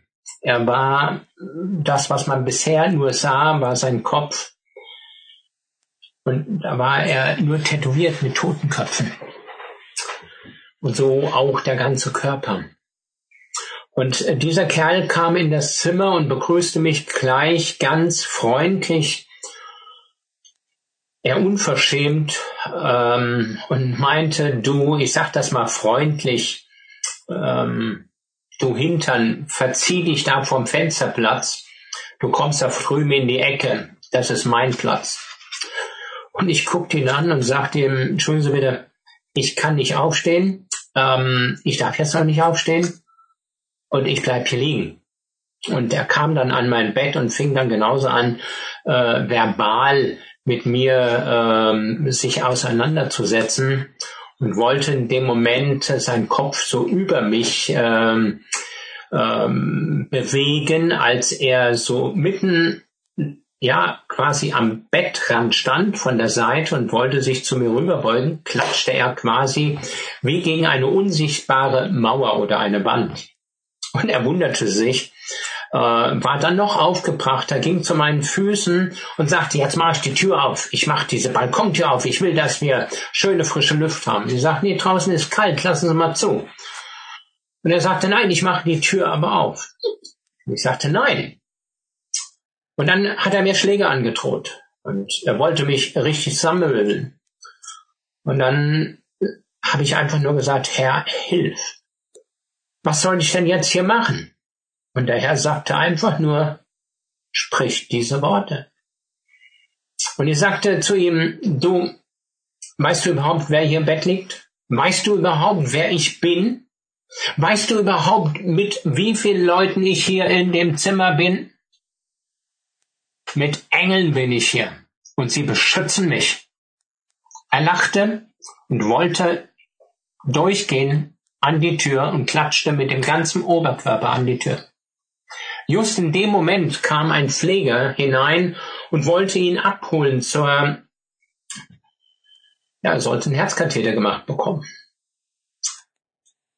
S1: Er war das, was man bisher nur sah, war sein Kopf. Und da war er nur tätowiert mit Totenköpfen. Und so auch der ganze Körper. Und äh, dieser Kerl kam in das Zimmer und begrüßte mich gleich ganz freundlich, er unverschämt ähm, und meinte, du, ich sag das mal freundlich, ähm, du Hintern, verzieh dich da vom Fensterplatz, du kommst da drüben in die Ecke, das ist mein Platz. Und ich guckte ihn an und sagte ihm, entschuldigen Sie bitte, ich kann nicht aufstehen, ähm, ich darf jetzt noch nicht aufstehen und ich bleib hier liegen. Und er kam dann an mein Bett und fing dann genauso an, äh, verbal mit mir ähm, sich auseinanderzusetzen und wollte in dem Moment seinen Kopf so über mich ähm, bewegen, als er so mitten ja quasi am Bettrand stand von der Seite und wollte sich zu mir rüberbeugen, klatschte er quasi wie gegen eine unsichtbare Mauer oder eine Wand. Und er wunderte sich, äh, war dann noch aufgebracht, er ging zu meinen Füßen und sagte, jetzt mach ich die Tür auf, ich mach diese Balkontür auf, ich will, dass wir schöne frische Luft haben. Sie sagten, nee, draußen ist kalt, lassen Sie mal zu. Und er sagte, nein, ich mache die Tür aber auf. Ich sagte, nein, und dann hat er mir Schläge angedroht. Und er wollte mich richtig sammeln. Und dann habe ich einfach nur gesagt, Herr, hilf. Was soll ich denn jetzt hier machen? Und der Herr sagte einfach nur, sprich diese Worte. Und ich sagte zu ihm, du, weißt du überhaupt, wer hier im Bett liegt? Weißt du überhaupt, wer ich bin? Weißt du überhaupt, mit wie vielen Leuten ich hier in dem Zimmer bin? Mit Engeln bin ich hier und sie beschützen mich. Er lachte und wollte durchgehen an die Tür und klatschte mit dem ganzen Oberkörper an die Tür. Just in dem Moment kam ein Pfleger hinein und wollte ihn abholen zur, ja, er sollte einen Herzkatheter gemacht bekommen.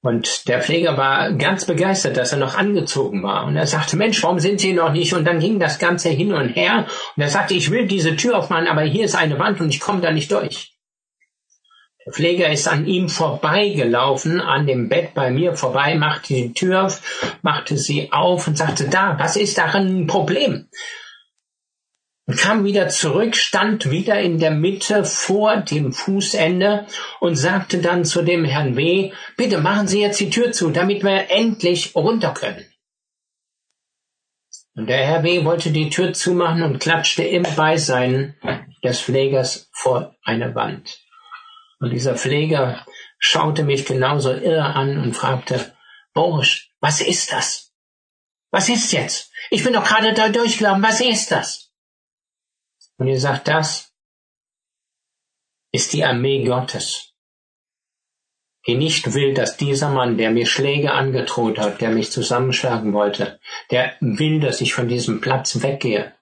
S1: Und der Pfleger war ganz begeistert, dass er noch angezogen war. Und er sagte, Mensch, warum sind Sie noch nicht? Und dann ging das Ganze hin und her. Und er sagte, ich will diese Tür aufmachen, aber hier ist eine Wand und ich komme da nicht durch. Der Pfleger ist an ihm vorbeigelaufen, an dem Bett bei mir vorbei, machte die Tür auf, machte sie auf und sagte, da, was ist darin ein Problem? Und kam wieder zurück, stand wieder in der Mitte vor dem Fußende und sagte dann zu dem Herrn W., bitte machen Sie jetzt die Tür zu, damit wir endlich runter können. Und der Herr W. wollte die Tür zumachen und klatschte im Beisein des Pflegers vor eine Wand. Und dieser Pfleger schaute mich genauso irre an und fragte, Boris, was ist das? Was ist jetzt? Ich bin doch gerade da durchgelaufen, was ist das? Und ihr sagt, das ist die Armee Gottes, die nicht will, dass dieser Mann, der mir Schläge angedroht hat, der mich zusammenschlagen wollte, der will, dass ich von diesem Platz weggehe.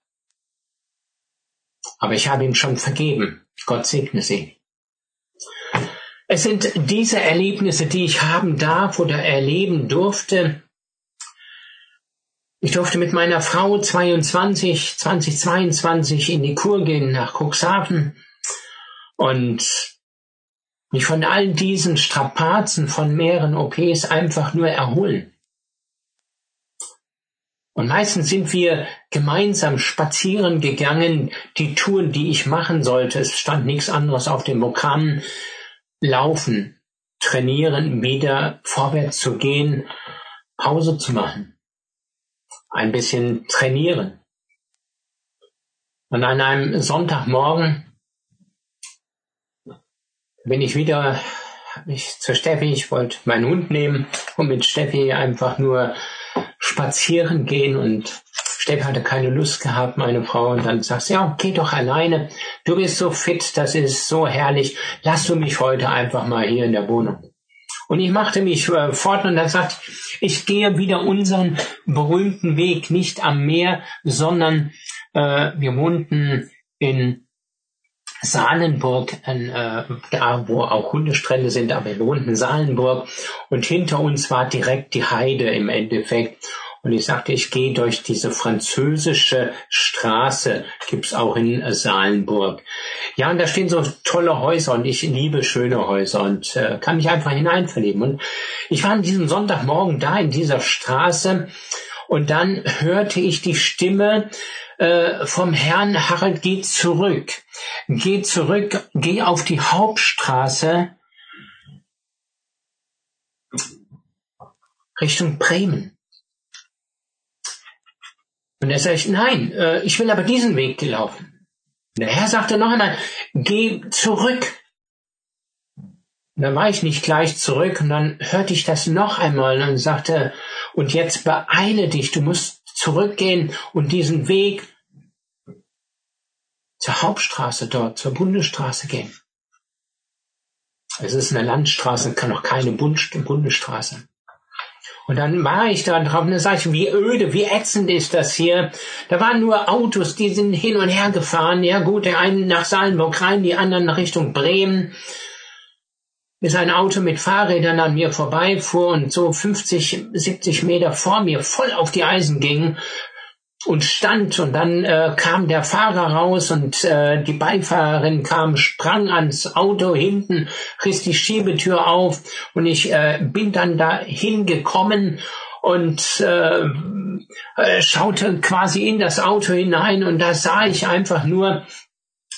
S1: Aber ich habe ihm schon vergeben. Gott segne sie. Es sind diese Erlebnisse, die ich haben darf oder erleben durfte, ich durfte mit meiner Frau 22, 2022 in die Kur gehen nach Cuxhaven und mich von all diesen Strapazen von mehreren OPs einfach nur erholen. Und meistens sind wir gemeinsam spazieren gegangen, die Touren, die ich machen sollte. Es stand nichts anderes auf dem Programm. Laufen, trainieren, wieder vorwärts zu gehen, Pause zu machen ein bisschen trainieren. Und an einem Sonntagmorgen bin ich wieder ich zur Steffi, ich wollte meinen Hund nehmen und mit Steffi einfach nur spazieren gehen und Steffi hatte keine Lust gehabt, meine Frau, und dann sagt sie, ja, geh doch alleine, du bist so fit, das ist so herrlich, lass du mich heute einfach mal hier in der Wohnung. Und ich machte mich äh, fort und er sagt, ich gehe wieder unseren berühmten Weg, nicht am Meer, sondern äh, wir wohnten in Salenburg, äh, da wo auch Hundestrände sind, aber wir wohnten in Salenburg und hinter uns war direkt die Heide im Endeffekt. Und ich sagte, ich gehe durch diese französische Straße, gibt's auch in Salenburg. Ja, und da stehen so tolle Häuser und ich liebe schöne Häuser und äh, kann mich einfach hineinverlieben. Und ich war an diesem Sonntagmorgen da in dieser Straße und dann hörte ich die Stimme äh, vom Herrn Harald, geh zurück, geh zurück, geh auf die Hauptstraße Richtung Bremen. Und er sagt, nein, äh, ich will aber diesen Weg gelaufen. Der Herr sagte noch einmal, geh zurück. Und dann war ich nicht gleich zurück und dann hörte ich das noch einmal und sagte, und jetzt beeile dich, du musst zurückgehen und diesen Weg zur Hauptstraße dort, zur Bundesstraße gehen. Es ist eine Landstraße, kann noch keine Bundesstraße. Und dann war ich da drauf und dann sag ich, wie öde, wie ätzend ist das hier. Da waren nur Autos, die sind hin und her gefahren. Ja gut, der eine nach Salenburg rein, die anderen nach Richtung Bremen. Bis ein Auto mit Fahrrädern an mir vorbeifuhr und so 50, 70 Meter vor mir voll auf die Eisen ging und stand. Und dann äh, kam der Fahrer raus und äh, die Beifahrerin kam, sprang ans Auto hinten, riss die Schiebetür auf und ich äh, bin dann da hingekommen und äh, äh, schaute quasi in das Auto hinein und da sah ich einfach nur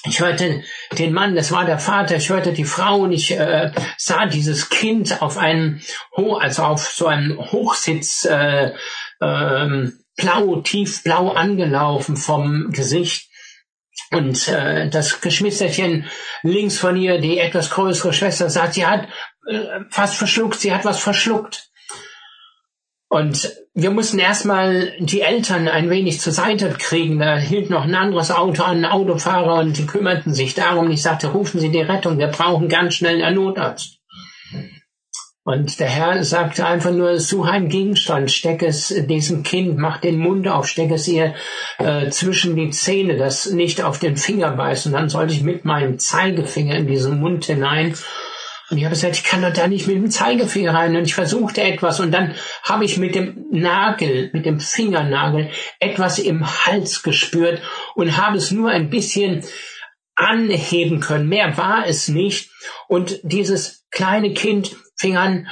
S1: ich hörte den Mann, das war der Vater, ich hörte die Frau und ich äh, sah dieses Kind auf einem, Ho also auf so einem Hochsitz äh, ähm, blau, tiefblau angelaufen vom Gesicht. Und äh, das Geschwisterchen links von ihr, die etwas größere Schwester, sagt, sie hat äh, fast verschluckt, sie hat was verschluckt. Und wir mussten erstmal die Eltern ein wenig zur Seite kriegen. Da hielt noch ein anderes Auto an, ein Autofahrer, und die kümmerten sich darum. Ich sagte, rufen Sie die Rettung, wir brauchen ganz schnell einen Notarzt. Und der Herr sagte einfach nur, such einen Gegenstand, steck es diesem Kind, mach den Mund auf, steck es ihr äh, zwischen die Zähne, das nicht auf den Finger beißt. Und dann sollte ich mit meinem Zeigefinger in diesen Mund hinein. Und ich habe gesagt, ich kann doch da nicht mit dem Zeigefinger rein. Und ich versuchte etwas und dann habe ich mit dem Nagel, mit dem Fingernagel etwas im Hals gespürt und habe es nur ein bisschen anheben können. Mehr war es nicht. Und dieses kleine Kind fing an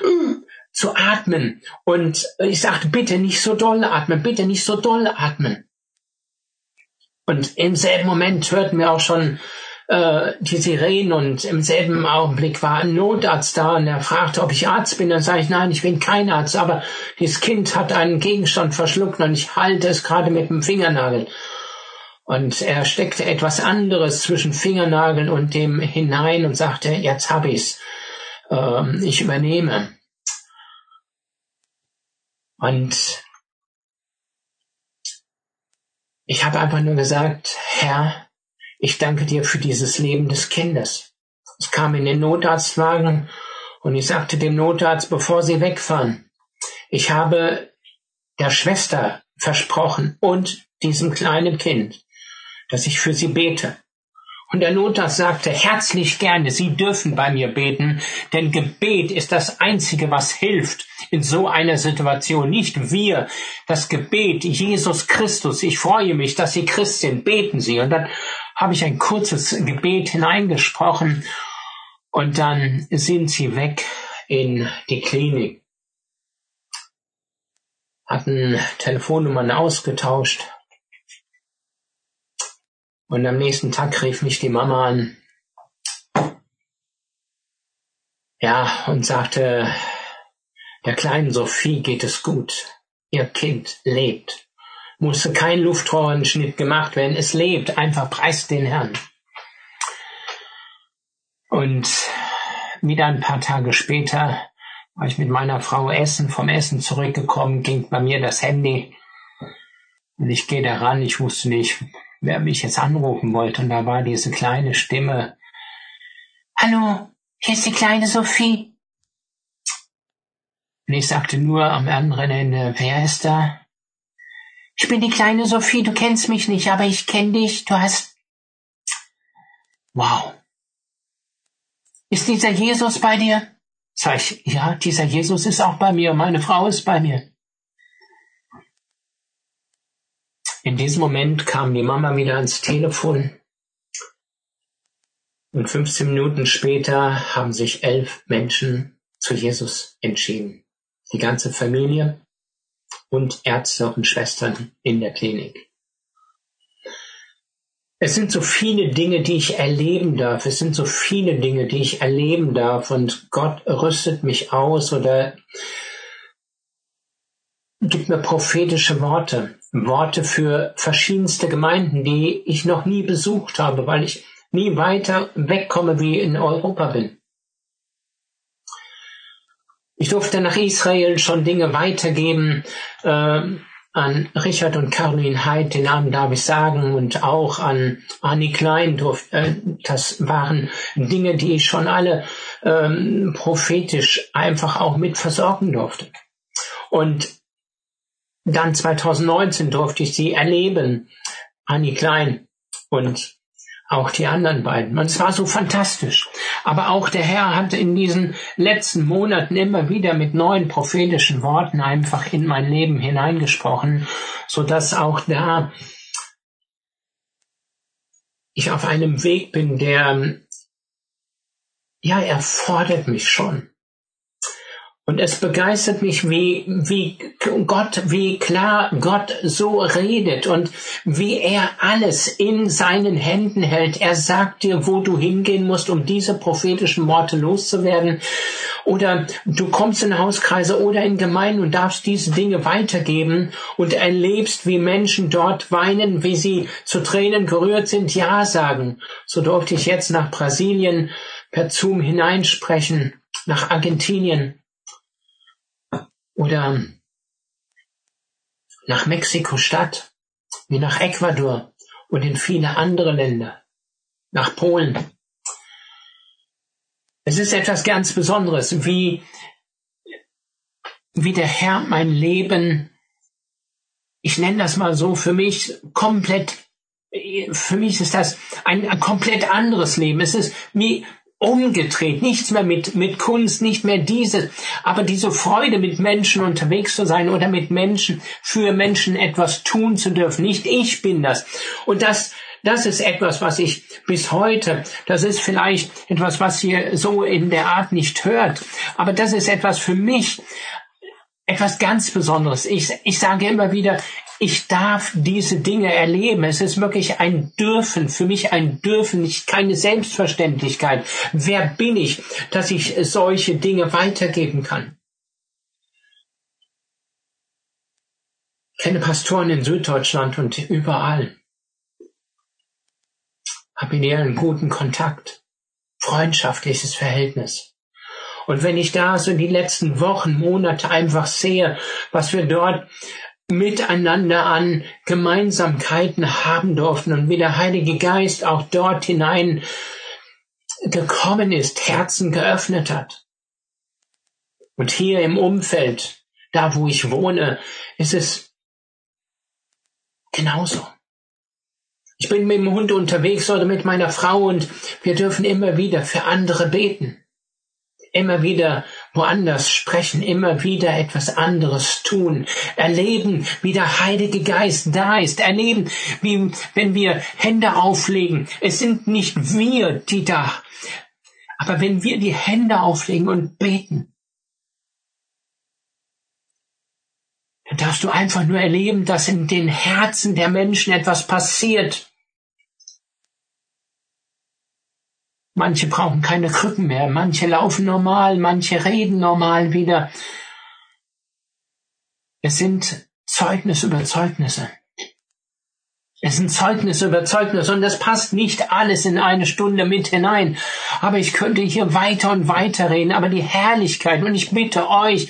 S1: zu atmen. Und ich sagte, bitte nicht so doll atmen, bitte nicht so doll atmen. Und im selben Moment hörten wir auch schon äh, die Sirenen und im selben Augenblick war ein Notarzt da und er fragte, ob ich Arzt bin. Dann sage ich, nein, ich bin kein Arzt, aber dieses Kind hat einen Gegenstand verschluckt und ich halte es gerade mit dem Fingernagel. Und er steckte etwas anderes zwischen Fingernagel und dem hinein und sagte, jetzt hab ich's äh, ich übernehme. Und ich habe einfach nur gesagt, Herr, ich danke dir für dieses Leben des Kindes. Ich kam in den Notarztwagen und ich sagte dem Notarzt, bevor Sie wegfahren, ich habe der Schwester versprochen und diesem kleinen Kind, dass ich für sie bete. Und der Notarzt sagte, herzlich gerne, Sie dürfen bei mir beten, denn Gebet ist das Einzige, was hilft in so einer Situation. Nicht wir, das Gebet, Jesus Christus. Ich freue mich, dass Sie Christ sind, beten Sie. Und dann habe ich ein kurzes Gebet hineingesprochen und dann sind sie weg in die Klinik. Hatten Telefonnummern ausgetauscht und am nächsten Tag rief mich die Mama an. Ja, und sagte, der kleinen Sophie geht es gut. Ihr Kind lebt. Musste kein Luftrohrenschnitt gemacht werden. Es lebt. Einfach preist den Herrn. Und wieder ein paar Tage später war ich mit meiner Frau essen, vom Essen zurückgekommen, ging bei mir das Handy. Und ich gehe da ran, ich wusste nicht, wer mich jetzt anrufen wollte. Und da war diese kleine Stimme. Hallo, hier ist die kleine Sophie. Und ich sagte nur am anderen Ende, wer ist da? Ich bin die kleine Sophie, du kennst mich nicht, aber ich kenne dich, du hast... Wow. Ist dieser Jesus bei dir? Sag ich, ja, dieser Jesus ist auch bei mir, meine Frau ist bei mir. In diesem Moment kam die Mama wieder ans Telefon und 15 Minuten später haben sich elf Menschen zu Jesus entschieden. Die ganze Familie und Ärzte und Schwestern in der Klinik. Es sind so viele Dinge, die ich erleben darf. Es sind so viele Dinge, die ich erleben darf. Und Gott rüstet mich aus oder gibt mir prophetische Worte. Worte für verschiedenste Gemeinden, die ich noch nie besucht habe, weil ich nie weiter wegkomme, wie in Europa bin. Ich durfte nach Israel schon Dinge weitergeben, äh, an Richard und Caroline Heid, den Namen darf ich sagen, und auch an Annie Klein durfte, äh, das waren Dinge, die ich schon alle ähm, prophetisch einfach auch mit versorgen durfte. Und dann 2019 durfte ich sie erleben, Annie Klein und auch die anderen beiden. Und es war so fantastisch. Aber auch der Herr hat in diesen letzten Monaten immer wieder mit neuen prophetischen Worten einfach in mein Leben hineingesprochen, so dass auch da ich auf einem Weg bin, der, ja, er fordert mich schon. Und es begeistert mich, wie, wie Gott, wie klar Gott so redet und wie er alles in seinen Händen hält. Er sagt dir, wo du hingehen musst, um diese prophetischen Worte loszuwerden. Oder du kommst in Hauskreise oder in Gemeinden und darfst diese Dinge weitergeben und erlebst, wie Menschen dort weinen, wie sie zu Tränen gerührt sind, Ja sagen. So durfte ich jetzt nach Brasilien per Zoom hineinsprechen, nach Argentinien oder nach Mexiko-Stadt, wie nach Ecuador und in viele andere Länder, nach Polen. Es ist etwas ganz Besonderes, wie, wie der Herr mein Leben, ich nenne das mal so, für mich komplett, für mich ist das ein, ein komplett anderes Leben. Es ist wie, umgedreht, nichts mehr mit, mit Kunst, nicht mehr diese, aber diese Freude, mit Menschen unterwegs zu sein oder mit Menschen, für Menschen etwas tun zu dürfen. Nicht ich bin das. Und das, das ist etwas, was ich bis heute, das ist vielleicht etwas, was ihr so in der Art nicht hört, aber das ist etwas für mich, etwas ganz Besonderes. Ich, ich sage immer wieder, ich darf diese Dinge erleben. Es ist wirklich ein Dürfen, für mich ein Dürfen, nicht keine Selbstverständlichkeit. Wer bin ich, dass ich solche Dinge weitergeben kann? Ich kenne Pastoren in Süddeutschland und überall. Habe in einen guten Kontakt, freundschaftliches Verhältnis. Und wenn ich da so die letzten Wochen, Monate einfach sehe, was wir dort miteinander an Gemeinsamkeiten haben durften und wie der Heilige Geist auch dort hinein gekommen ist, Herzen geöffnet hat. Und hier im Umfeld, da wo ich wohne, ist es genauso. Ich bin mit dem Hund unterwegs oder mit meiner Frau und wir dürfen immer wieder für andere beten immer wieder woanders sprechen, immer wieder etwas anderes tun, erleben, wie der Heilige Geist da ist, erleben, wie wenn wir Hände auflegen. Es sind nicht wir, die da, aber wenn wir die Hände auflegen und beten, dann darfst du einfach nur erleben, dass in den Herzen der Menschen etwas passiert. Manche brauchen keine Krücken mehr, manche laufen normal, manche reden normal wieder. Es sind Zeugnis über Zeugnisse. Es sind Zeugnisse über Zeugnisse und das passt nicht alles in eine Stunde mit hinein. Aber ich könnte hier weiter und weiter reden. Aber die Herrlichkeit, und ich bitte euch,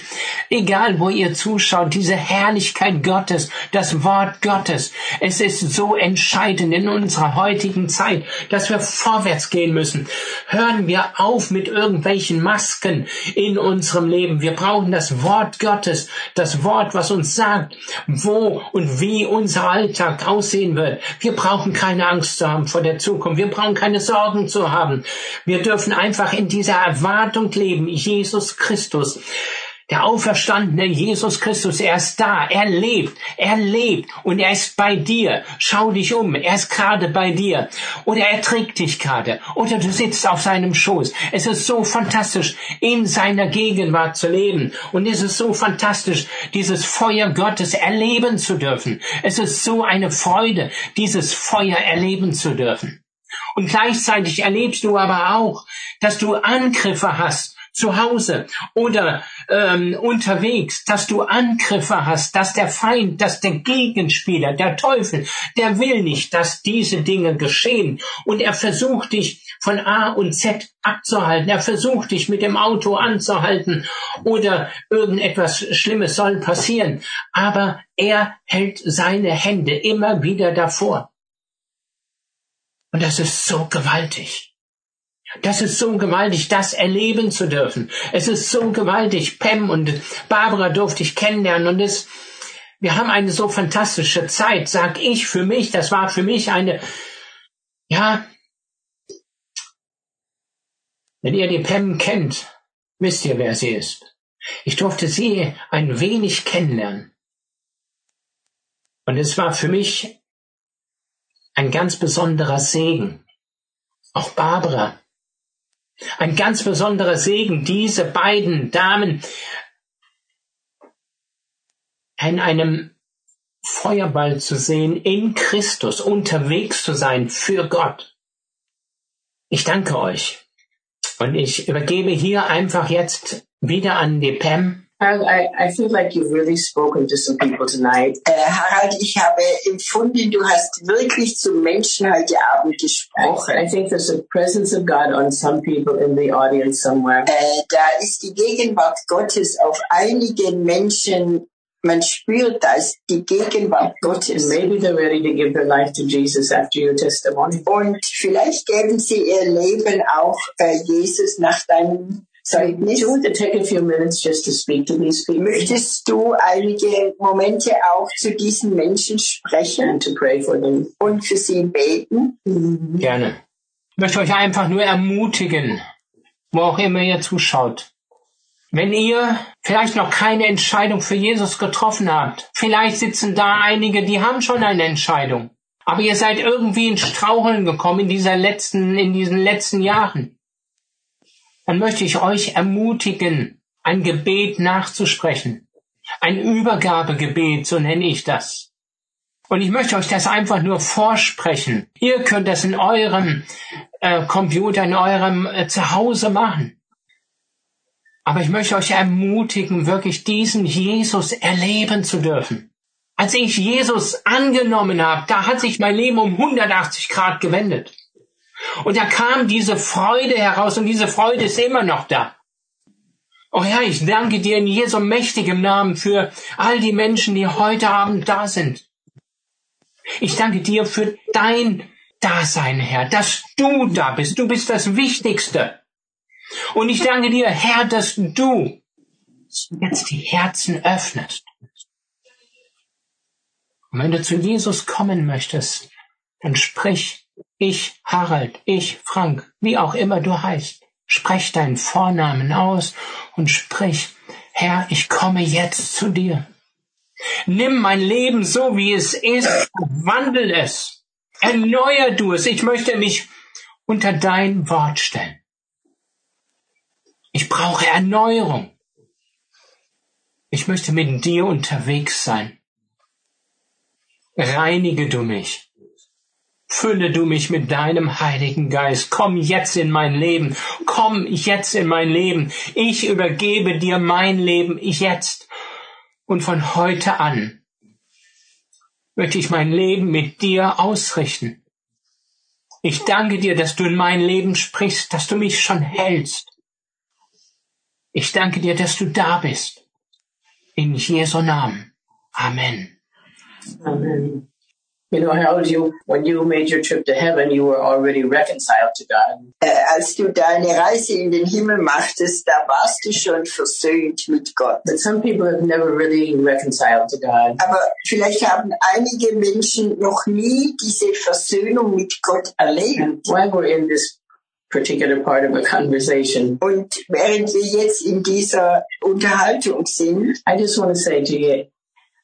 S1: egal wo ihr zuschaut, diese Herrlichkeit Gottes, das Wort Gottes, es ist so entscheidend in unserer heutigen Zeit, dass wir vorwärts gehen müssen. Hören wir auf mit irgendwelchen Masken in unserem Leben. Wir brauchen das Wort Gottes, das Wort, was uns sagt, wo und wie unser Alltag aussehen wird wird. Wir brauchen keine Angst zu haben vor der Zukunft. Wir brauchen keine Sorgen zu haben. Wir dürfen einfach in dieser Erwartung leben. Jesus Christus Der auferstandene Jesus Christus, er ist da, er lebt, er lebt und er ist bei dir. Schau dich um, er ist gerade bei dir. Oder er trägt dich gerade. Oder du sitzt auf seinem Schoß. Es ist so fantastisch, in seiner Gegenwart zu leben. Und es ist so fantastisch, dieses Feuer Gottes erleben zu dürfen. Es ist so eine Freude, dieses Feuer erleben zu dürfen. Und gleichzeitig erlebst du aber auch, dass du Angriffe hast zu Hause oder ähm, unterwegs, dass du Angriffe hast, dass der Feind, dass der Gegenspieler, der Teufel, der will nicht, dass diese Dinge geschehen und er versucht dich von A und Z abzuhalten, er versucht dich mit dem Auto anzuhalten oder irgendetwas Schlimmes soll passieren, aber er hält seine Hände immer wieder davor. Und das ist so gewaltig. Das ist so gewaltig, das erleben zu dürfen. Es ist so gewaltig. Pam und Barbara durfte ich kennenlernen und es, wir haben eine so fantastische Zeit, sag ich für mich. Das war für mich eine, ja, wenn ihr die Pam kennt, wisst ihr, wer sie ist. Ich durfte sie ein wenig kennenlernen. Und es war für mich ein ganz besonderer Segen. Auch Barbara, ein ganz besonderer Segen, diese beiden Damen in einem Feuerball zu sehen, in Christus unterwegs zu sein für Gott. Ich danke euch. Und ich übergebe hier einfach jetzt wieder an die Pam.
S2: I, I feel like you've really spoken to some people tonight.
S3: Äh, Harald, ich habe empfunden, du hast wirklich zu Menschen heute Abend gesprochen.
S2: I think there's a presence of God on some people in the audience somewhere.
S3: Äh, da ist die Gegenwart Gottes auf einigen Menschen. Man spürt das, die Gegenwart Gottes.
S2: Maybe they're ready to give their life to Jesus after your testimony.
S3: Und vielleicht geben sie ihr Leben auch äh, Jesus nach deinem
S2: You want to take a few minutes just to speak to these people
S3: Möchtest du einige Momente auch zu diesen Menschen sprechen
S2: and to pray for them?
S3: und für sie beten?
S1: Gerne. Ich möchte euch einfach nur ermutigen, wo auch immer ihr zuschaut. Wenn ihr vielleicht noch keine Entscheidung für Jesus getroffen habt, vielleicht sitzen da einige, die haben schon eine Entscheidung. Aber ihr seid irgendwie in Straucheln gekommen in dieser letzten, in diesen letzten Jahren. Dann möchte ich euch ermutigen, ein Gebet nachzusprechen. Ein Übergabegebet, so nenne ich das. Und ich möchte euch das einfach nur vorsprechen. Ihr könnt das in eurem äh, Computer, in eurem äh, Zuhause machen. Aber ich möchte euch ermutigen, wirklich diesen Jesus erleben zu dürfen. Als ich Jesus angenommen habe, da hat sich mein Leben um 180 Grad gewendet. Und da kam diese Freude heraus und diese Freude ist immer noch da. Oh Herr, ich danke dir in Jesu mächtigem Namen für all die Menschen, die heute Abend da sind. Ich danke dir für dein Dasein, Herr, dass du da bist. Du bist das Wichtigste. Und ich danke dir, Herr, dass du jetzt die Herzen öffnest. Und wenn du zu Jesus kommen möchtest, dann sprich, ich Harald, ich Frank, wie auch immer du heißt, sprech deinen Vornamen aus und sprich, Herr, ich komme jetzt zu dir. Nimm mein Leben so, wie es ist, wandel es, erneuer du es. Ich möchte mich unter dein Wort stellen. Ich brauche Erneuerung. Ich möchte mit dir unterwegs sein. Reinige du mich. Fülle du mich mit deinem Heiligen Geist. Komm jetzt in mein Leben. Komm jetzt in mein Leben. Ich übergebe dir mein Leben jetzt. Und von heute an möchte ich mein Leben mit dir ausrichten. Ich danke dir, dass du in mein Leben sprichst, dass du mich schon hältst. Ich danke dir, dass du da bist. In Jesu Namen. Amen.
S2: Amen. You know, Harold, you, when you made your trip to heaven, you were already reconciled to God.
S3: Äh, als du deine Reise in den Himmel machtest, da warst du schon versöhnt mit Gott.
S2: But some people have never really reconciled to God.
S3: Aber vielleicht haben einige Menschen noch nie diese Versöhnung mit Gott erlebt.
S2: And while we're in this particular part of a conversation.
S3: Und während wir jetzt in dieser Unterhaltung sind,
S2: I just want to say to you,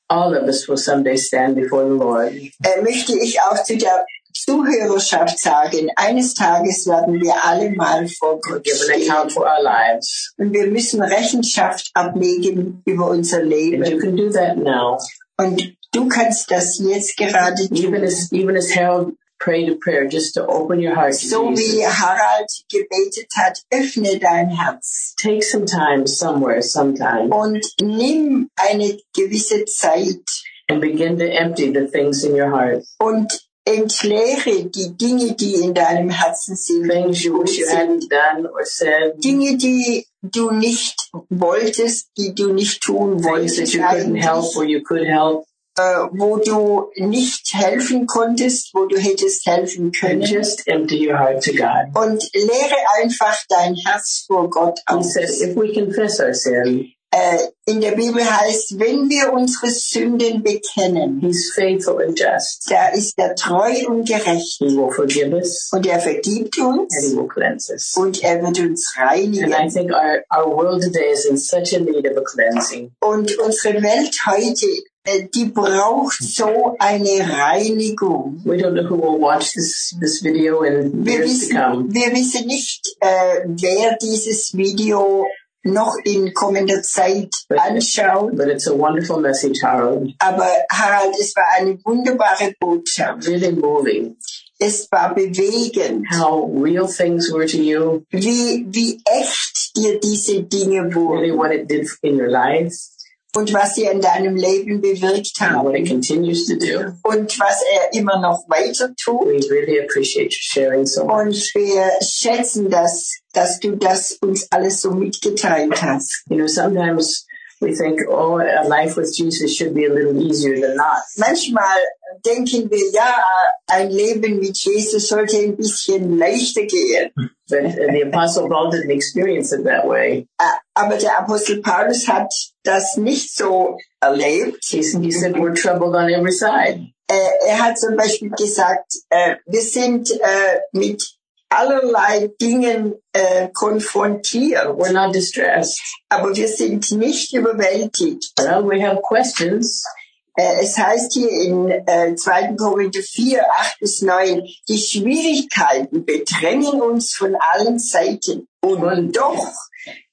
S2: all of us will someday stand before the Lord.
S3: äh, möchte ich auch zu der Zuhörerschaft sagen, eines Tages werden wir alle mal vor Gott stehen.
S2: account for our lives.
S3: Und wir müssen Rechenschaft ablegen über unser
S2: And you
S3: Leben.
S2: can do that now.
S3: Und du kannst das jetzt gerade
S2: Even
S3: tun.
S2: as, even as Harold prayed a prayer just to open your heart
S3: So wie. Harald gebetet hat, öffne dein Herz
S2: Take some time somewhere, sometime,
S3: und nimm eine gewisse Zeit
S2: and begin to empty the things in your heart.
S3: und entleere die Dinge, die in deinem Herzen sind,
S2: Things you wish you hadn't done or said.
S3: Dinge, die du nicht wolltest, die du nicht tun
S2: Things that
S3: wolltest,
S2: you couldn't help or you could help.
S3: Äh, wo du nicht helfen konntest, wo du hättest helfen
S2: And
S3: können.
S2: just empty your heart to God.
S3: Und leere einfach dein Herz vor Gott
S2: He
S3: aus.
S2: said, if we confess our sin,
S3: Äh, in der Bibel heißt, wenn wir unsere Sünden bekennen,
S2: He's faithful and just.
S3: da ist er treu und gerecht.
S2: He will forgive us
S3: Und er vergibt uns
S2: and He will cleanse us.
S3: und er wird uns
S2: And I
S3: reinigen.
S2: think our, our world today is in such a need of a cleansing.
S3: Und unsere Welt heute, die braucht so eine Reinigung.
S2: We don't know who will watch this, this video in
S3: Wir
S2: years to
S3: wissen,
S2: come.
S3: wir wissen nicht, äh, wer dieses Video noch in kommender Zeit anschaut.
S2: But it's a wonderful message, Harold.
S3: Aber Harald, es war eine wunderbare Botschaft.
S2: Really moving.
S3: Es war bewegend,
S2: How real things were to you,
S3: wie, wie echt dir diese Dinge
S2: really
S3: wurden
S2: what it did in your life,
S3: und was sie in deinem Leben bewirkt
S2: what
S3: haben
S2: continues to do.
S3: und was er immer noch weiter tut.
S2: We really appreciate you sharing so much.
S3: Und wir schätzen das, dass du das uns alles so mitgeteilt hast.
S2: You know, sometimes we think, oh, a life with Jesus should be a little easier than not.
S3: Manchmal denken wir, ja, ein Leben mit Jesus sollte ein bisschen leichter gehen.
S2: But the Apostle Paul didn't experience it that way.
S3: Aber der Apostel Paulus hat das nicht so erlebt.
S2: He, he said, we're troubled on every side.
S3: Äh, Er hat zum Beispiel gesagt, äh, wir sind äh, mit allerlei Dingen äh, konfrontiert,
S2: We're not distressed.
S3: aber wir sind nicht überwältigt.
S2: Well, we have questions,
S3: Äh, Es heißt hier in äh, 2. Korinther 4, 8 bis 9, die Schwierigkeiten bedrängen uns von allen Seiten und doch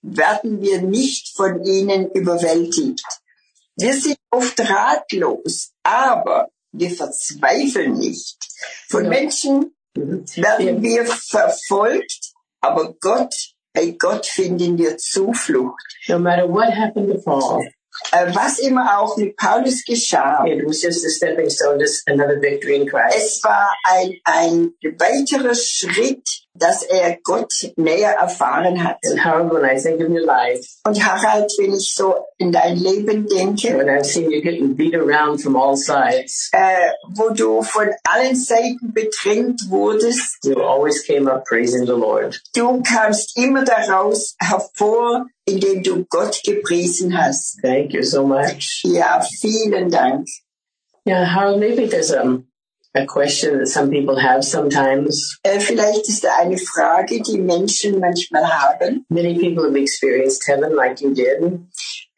S3: werden wir nicht von ihnen überwältigt. Wir sind oft ratlos, aber wir verzweifeln nicht. Von. Menschen werden wir verfolgt, aber Gott, bei Gott finden wir Zuflucht.
S2: no matter what happened to Paul,
S3: Äh, Was immer auch mit Paulus geschah,
S2: it was just a stepping stone, just another victory in Christ.
S3: Es war ein, ein weiterer Schritt, dass er Gott näher erfahren hat.
S2: And Harold, when I think of your life,
S3: Und Harald, wenn ich so in dein Leben denke,
S2: when I've seen you getting beat around from all sides,
S3: äh, wo du von allen Seiten bedrängt wurdest,
S2: you always came up praising the Lord.
S3: du kamst immer daraus hervor, indem du Gott gepriesen hast.
S2: Thank you so much.
S3: Ja, vielen Dank.
S2: Yeah, Harold, maybe there's um, a question that some people have sometimes.
S3: Äh, vielleicht ist da eine Frage, die Menschen manchmal haben.
S2: Many people have experienced heaven like you did.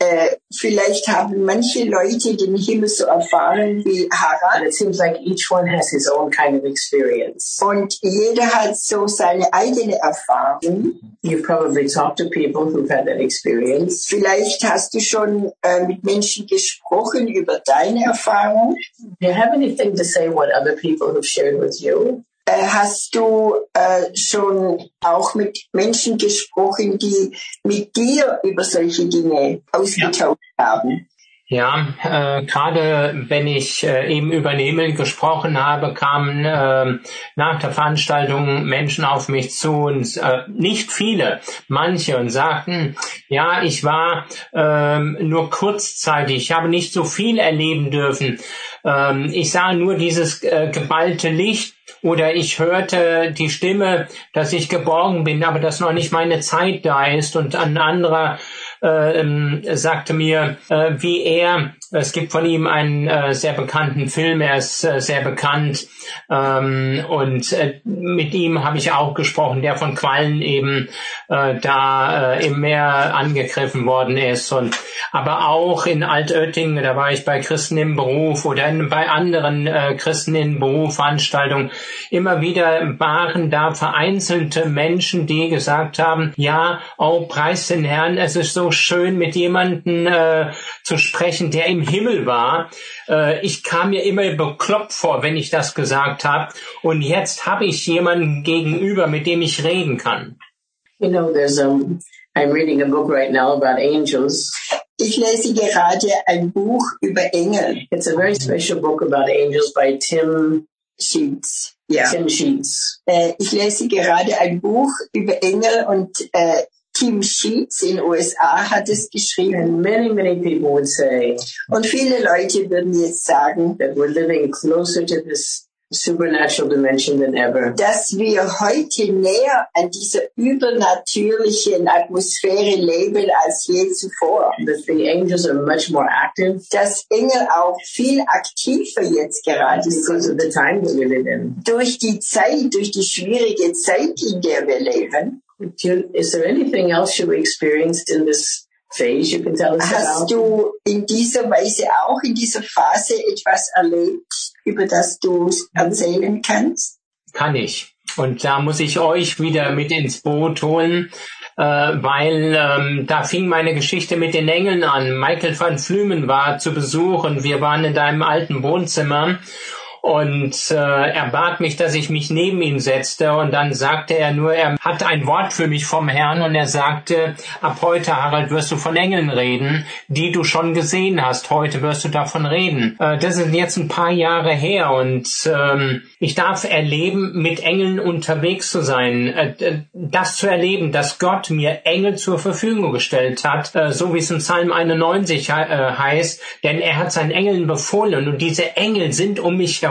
S3: Äh, vielleicht haben manche Leute den Himmel so erfahren wie Harald.
S2: It seems like each one has his own kind of experience.
S3: Und jeder hat so seine eigene Erfahrung.
S2: You've probably talked to people who've had that experience.
S3: Vielleicht hast du schon äh, mit Menschen gesprochen über deine Erfahrung.
S2: Do you have anything to say what other people have shared with you?
S3: Äh, hast du äh, schon auch mit Menschen gesprochen, die mit dir über solche Dinge ausgetauscht haben?
S1: Ja, äh, gerade wenn ich äh, eben über Himmel gesprochen habe, kamen äh, nach der Veranstaltung Menschen auf mich zu und äh, nicht viele, manche und sagten, ja, ich war ähm, nur kurzzeitig, ich habe nicht so viel erleben dürfen. Ähm, ich sah nur dieses äh, geballte Licht oder ich hörte die Stimme, dass ich geborgen bin, aber dass noch nicht meine Zeit da ist. Und ein anderer äh, ähm, sagte mir, äh, wie er Es gibt von ihm einen äh, sehr bekannten Film, er ist äh, sehr bekannt. Ähm, und äh, mit ihm habe ich auch gesprochen, der von Quallen eben äh, da äh, im Meer angegriffen worden ist. Und aber auch in Altöttingen, da war ich bei Christen im Beruf oder in, bei anderen äh, Christen im Beruf Veranstaltungen, immer wieder waren da vereinzelte Menschen, die gesagt haben, ja, oh, preis den Herrn, es ist so schön mit jemandem äh, zu sprechen, der im Himmel war. Äh, ich kam mir immer bekloppt vor, wenn ich das gesagt habe. Und jetzt habe ich jemanden gegenüber, mit dem ich reden kann.
S2: You know, there's um, I'm reading a book right now about angels.
S3: Ich lese gerade ein Buch über Engel.
S2: It's a very special book about angels by Tim
S3: Sheets. Ja.
S2: Tim Sheets.
S3: Äh, ich lese gerade ein Buch über Engel und äh, Tim Sheets in USA hat es geschrieben.
S2: Many, many people would say
S3: Und viele Leute würden jetzt sagen,
S2: that we're living closer to this supernatural dimension than ever.
S3: dass wir heute näher an dieser übernatürlichen Atmosphäre leben als je zuvor.
S2: That the angels are much more active
S3: Dass Engel auch viel aktiver jetzt gerade sind.
S2: of the time that we live in.
S3: Durch die Zeit, durch die schwierige Zeit, in der wir leben.
S2: You- Is there anything else you experienced in this phase you can tell us
S3: Hast
S2: about?
S3: du in dieser Weise auch in dieser Phase etwas erlebt, über das du erzählen kannst?
S1: Kann ich. Und da muss ich euch wieder mit ins Boot holen, äh, weil ähm, da fing meine Geschichte mit den Engeln an. Michael van Flümen war zu Besuch und wir waren in deinem alten Wohnzimmer und äh, er bat mich, dass ich mich neben ihn setzte und dann sagte er nur, er hat ein Wort für mich vom Herrn und er sagte, ab heute, Harald, wirst du von Engeln reden, die du schon gesehen hast. Heute wirst du davon reden. Äh, das ist jetzt ein paar Jahre her und ähm, ich darf erleben, mit Engeln unterwegs zu sein, äh, äh, das zu erleben, dass Gott mir Engel zur Verfügung gestellt hat, äh, so wie es im Psalm 91 he äh, heißt, denn er hat seinen Engeln befohlen und diese Engel sind um mich herum.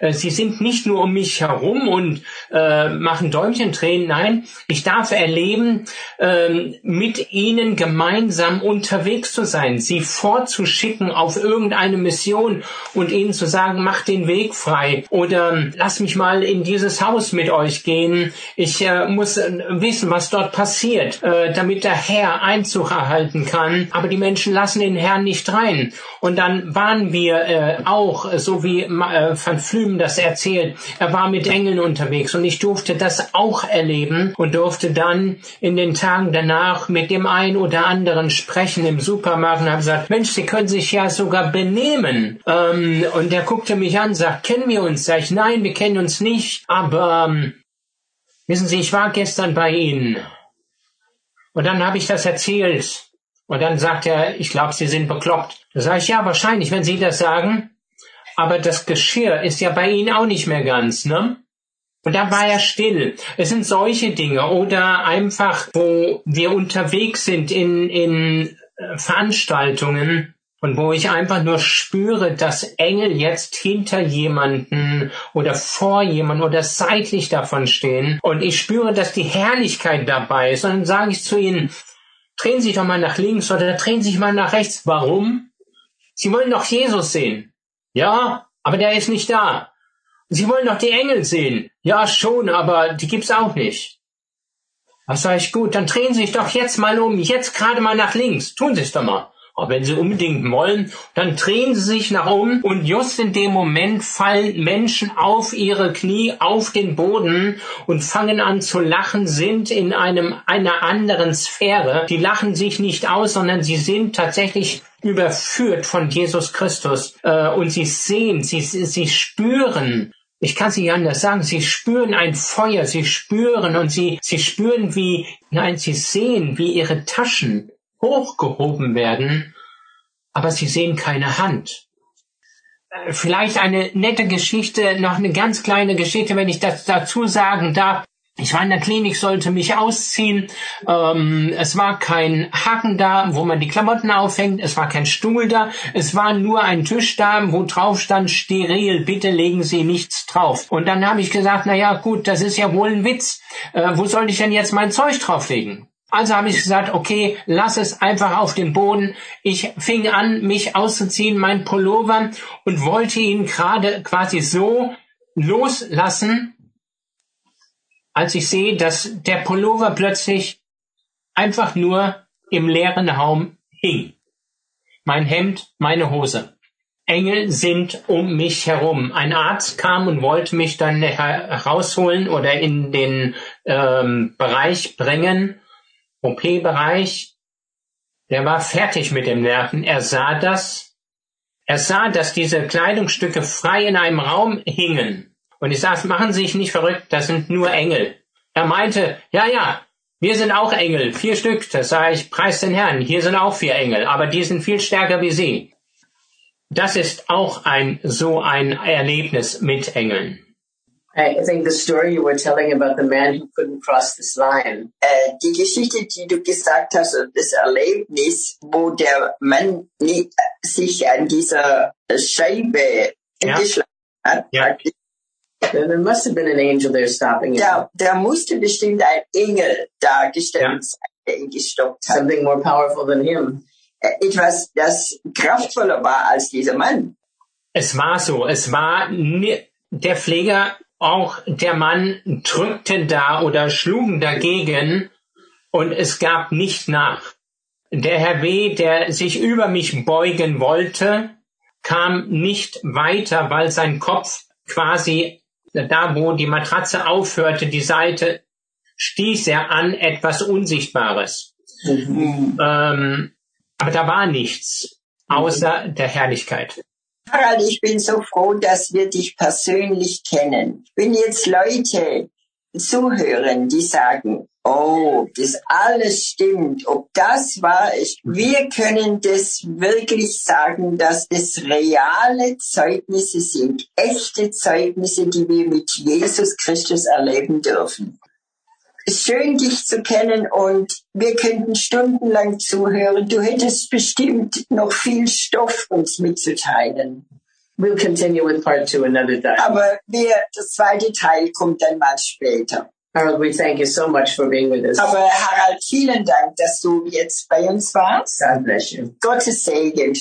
S1: Äh, sie sind nicht nur um mich herum und äh, machen Däumchentränen, nein, ich darf erleben, ähm, mit ihnen gemeinsam unterwegs zu sein, sie vorzuschicken auf irgendeine Mission und ihnen zu sagen, mach den Weg frei oder lass mich mal in dieses Haus mit euch gehen. Ich äh, muss äh, wissen, was dort passiert, äh, damit der Herr Einzug erhalten kann. Aber die Menschen lassen den Herrn nicht rein. Und dann waren wir äh, auch, so wie äh, Van Flümen das erzählt, er war mit Engeln unterwegs und ich durfte das auch erleben und durfte dann in den Tagen danach mit dem einen oder anderen sprechen im Supermarkt und habe gesagt, Mensch, Sie können sich ja sogar benehmen. Ähm, und der guckte mich an, sagt, kennen wir uns? Sag ich, nein, wir kennen uns nicht, aber ähm, wissen Sie, ich war gestern bei Ihnen. Und dann habe ich das erzählt. Und dann sagt er, ich glaube, Sie sind bekloppt. Da sage ich, ja, wahrscheinlich, wenn Sie das sagen. Aber das Geschirr ist ja bei Ihnen auch nicht mehr ganz, ne? Und da war er still. Es sind solche Dinge oder einfach, wo wir unterwegs sind in, in äh, Veranstaltungen und wo ich einfach nur spüre, dass Engel jetzt hinter jemanden oder vor jemanden oder seitlich davon stehen und ich spüre, dass die Herrlichkeit dabei ist und dann sage ich zu ihnen, drehen Sie doch mal nach links oder drehen Sie sich mal nach rechts. Warum? Sie wollen doch Jesus sehen. Ja, aber der ist nicht da. Sie wollen doch die Engel sehen. Ja, schon, aber die gibt's auch nicht. Was sag ich, gut, dann drehen Sie sich doch jetzt mal um, jetzt gerade mal nach links. Tun Sie es doch mal. Aber wenn Sie unbedingt wollen, dann drehen Sie sich nach um und just in dem Moment fallen Menschen auf ihre Knie auf den Boden und fangen an zu lachen, sind in einem, einer anderen Sphäre. Die lachen sich nicht aus, sondern sie sind tatsächlich überführt von Jesus Christus äh, und sie sehen, sie, sie spüren, ich kann es nicht anders sagen, sie spüren ein Feuer, sie spüren und sie, sie spüren wie, nein, sie sehen, wie ihre Taschen hochgehoben werden, aber sie sehen keine Hand. Äh, Vielleicht eine nette Geschichte, noch eine ganz kleine Geschichte, wenn ich das dazu sagen darf. Ich war in der Klinik, sollte mich ausziehen. Ähm, es war kein Haken da, wo man die Klamotten aufhängt. Es war kein Stuhl da. Es war nur ein Tisch da, wo drauf stand steril. Bitte legen Sie nichts drauf. Und dann habe ich gesagt, na ja, gut, das ist ja wohl ein Witz. Äh, wo soll ich denn jetzt mein Zeug drauflegen? Also habe ich gesagt, okay, lass es einfach auf den Boden. Ich fing an, mich auszuziehen, mein Pullover, und wollte ihn gerade quasi so loslassen, als ich sehe, dass der Pullover plötzlich einfach nur im leeren Raum hing. Mein Hemd, meine Hose. Engel sind um mich herum. Ein Arzt kam und wollte mich dann herausholen oder in den ähm, Bereich bringen, OP-Bereich. Der war fertig mit dem Nerven. Er sah das. Er sah, dass diese Kleidungsstücke frei in einem Raum hingen. Und ich sag, machen Sie sich nicht verrückt, das sind nur Engel. Er meinte, ja, ja, wir sind auch Engel, vier Stück. Das sage ich, preis den Herrn. Hier sind auch vier Engel, aber die sind viel stärker wie Sie. Das ist auch ein so ein Erlebnis mit Engeln.
S2: I think the story you were telling about the man who couldn't cross this line.
S3: Äh, die Geschichte, die du gesagt hast, das Erlebnis, wo der Mann nie, sich an dieser Scheibe
S1: Ja.
S3: geschlagen hat,
S1: Ja.
S2: There there must have been an angel there stopping him.
S3: der, der musste bestimmt ein Engel dargestellt
S1: Ja.
S3: sein, der ihn gestoppt hat.
S2: Something more powerful than him.
S3: Äh, Etwas, das kraftvoller war als dieser Mann.
S1: Es war so, es war der Pfleger, auch der Mann drückten da oder schlugen dagegen und es gab nicht nach. Der Herr W., der sich über mich beugen wollte, kam nicht weiter, weil sein Kopf quasi da, wo die Matratze aufhörte, die Seite, stieß er an etwas Unsichtbares. Ähm, aber da war nichts außer der Herrlichkeit.
S3: Harald, ich bin so froh, dass wir dich persönlich kennen. Wenn jetzt Leute zuhören, die sagen, oh, das alles stimmt, ob das wahr ist, wir können das wirklich sagen, dass es reale Zeugnisse sind, echte Zeugnisse, die wir mit Jesus Christus erleben dürfen. Es ist schön, dich zu kennen und wir könnten stundenlang zuhören. Du hättest bestimmt noch viel Stoff uns mitzuteilen.
S2: We'll continue with part two another time.
S3: Aber wir, das zweite Teil kommt dann mal später.
S2: Harold, we thank you so much for being with us.
S3: Aber Harald, vielen Dank, dass du jetzt bei uns warst.
S2: God bless you.
S3: Gottes Segen